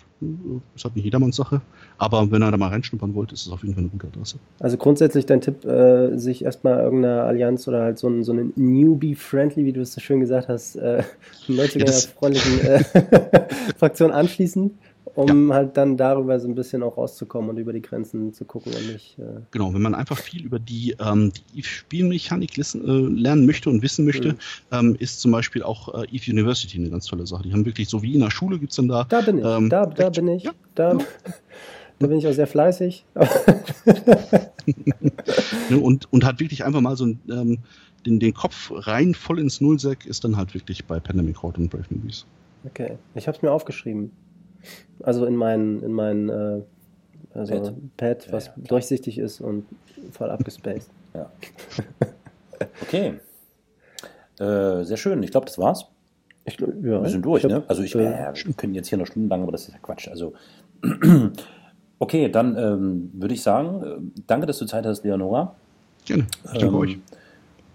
Speaker 2: Das hat nicht jedermanns Sache. Aber wenn ihr da mal reinschnuppern wollt, ist es auf jeden Fall eine gute Adresse.
Speaker 4: Also grundsätzlich dein Tipp, äh, sich erstmal irgendeine Allianz oder halt so, ein, so eine Newbie-friendly, wie du es so schön gesagt hast, äh, 90er-freundlichen äh, Fraktion anschließen um ja. halt dann darüber so ein bisschen auch rauszukommen und über die Grenzen zu gucken und nicht. Äh
Speaker 2: genau, wenn man einfach viel über die, ähm, die Spielmechanik listen, äh, lernen möchte und wissen möchte, mhm. ähm, ist zum Beispiel auch äh, EVE University eine ganz tolle Sache. Die haben wirklich so wie in der Schule gibt es dann da.
Speaker 4: Da bin ich, ähm, da, da bin ich, ja. da. Da bin ich auch sehr fleißig.
Speaker 2: und, und hat wirklich einfach mal so ein, ähm, den, den Kopf rein voll ins Nullsec ist dann halt wirklich bei Pandemic Horde und Brave Movies.
Speaker 4: Okay, ich habe es mir aufgeschrieben. Also in meinen, in meinen äh, also Pad. Pad, was ja, ja, durchsichtig ist und voll abgespaced.
Speaker 1: Ja. okay. Äh, sehr schön. Ich glaube, das war's.
Speaker 4: Ich, ja,
Speaker 1: wir sind durch, hab, ne? Also ich, äh, wir können jetzt hier noch stundenlang, aber das ist ja Quatsch. Also okay, dann ähm, würde ich sagen, äh, danke, dass du Zeit hast, Leonora.
Speaker 2: Gerne. Ich danke ähm, euch.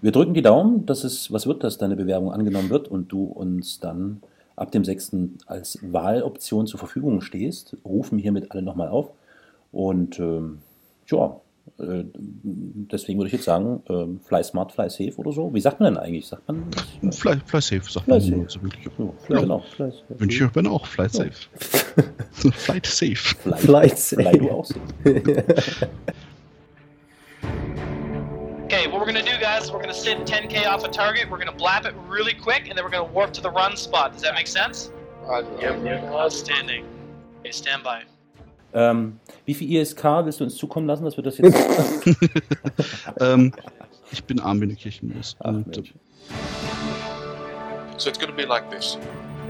Speaker 1: Wir drücken die Daumen, dass es was wird, dass deine Bewerbung angenommen wird und du uns dann ab dem 6. als Wahloption zur Verfügung stehst. Rufen hiermit alle nochmal auf. Und ähm, ja, äh, deswegen würde ich jetzt sagen, äh, fly smart, fly safe oder so. Wie sagt man denn eigentlich? Sagt man?
Speaker 2: Fly, fly safe, sagt
Speaker 1: fly man safe. so wirklich. Fly, ja. genau.
Speaker 2: Fly safe. Wünsche ich euch auch, fly safe. Flight safe.
Speaker 4: Flight, Flight safe. Fly du auch safe.
Speaker 5: Okay, what we're gonna do, guys, we're gonna sit 10k off a target, we're gonna blap it really quick, and then we're gonna warp to the run spot. Does that make sense?
Speaker 6: Roger.
Speaker 5: Yep, yep. Outstanding. Okay, stand by.
Speaker 1: Ähm, wie viel ISK willst du uns zukommen lassen, dass wir das jetzt.
Speaker 2: ähm, ich bin arm wie eine Kirchenmaus.
Speaker 6: Ach, ähm, so it's going to be like this.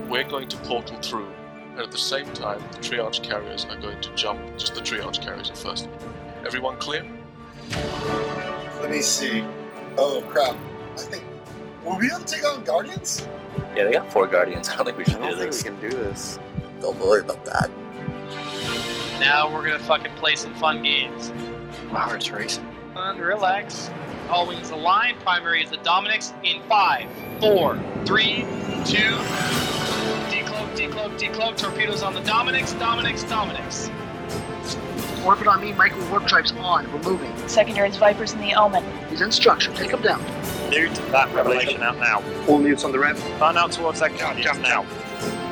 Speaker 6: We're going to portal through, and at the same time, the triage carriers are going to jump. Just the triage carriers at first. Everyone clear?
Speaker 7: Let me see. Oh crap! I think will we be able to take on Guardians?
Speaker 8: Yeah, they got four Guardians. I don't think we should
Speaker 9: I
Speaker 8: do this.
Speaker 9: we can do this.
Speaker 7: Don't worry about that.
Speaker 5: Now we're gonna fucking play some fun games.
Speaker 8: My heart's racing.
Speaker 5: And relax. All wings align. Primary is the Dominics in five, four, three, two. Decloak, decloak, decloak. Torpedoes on the Dominics. Dominics, Dominics.
Speaker 10: Orbit on me, micro warp drives on. We're moving.
Speaker 11: Secondaries, Vipers, in the Omen.
Speaker 10: He's in structure. Take him down.
Speaker 12: Newt, that revelation out now.
Speaker 13: All mutes on the ramp.
Speaker 12: Burn out towards that jump, jump now.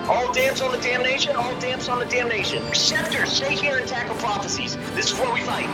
Speaker 14: All damps on the damnation, all damps on the damnation. Scepter, stay here and tackle prophecies. This is where we fight.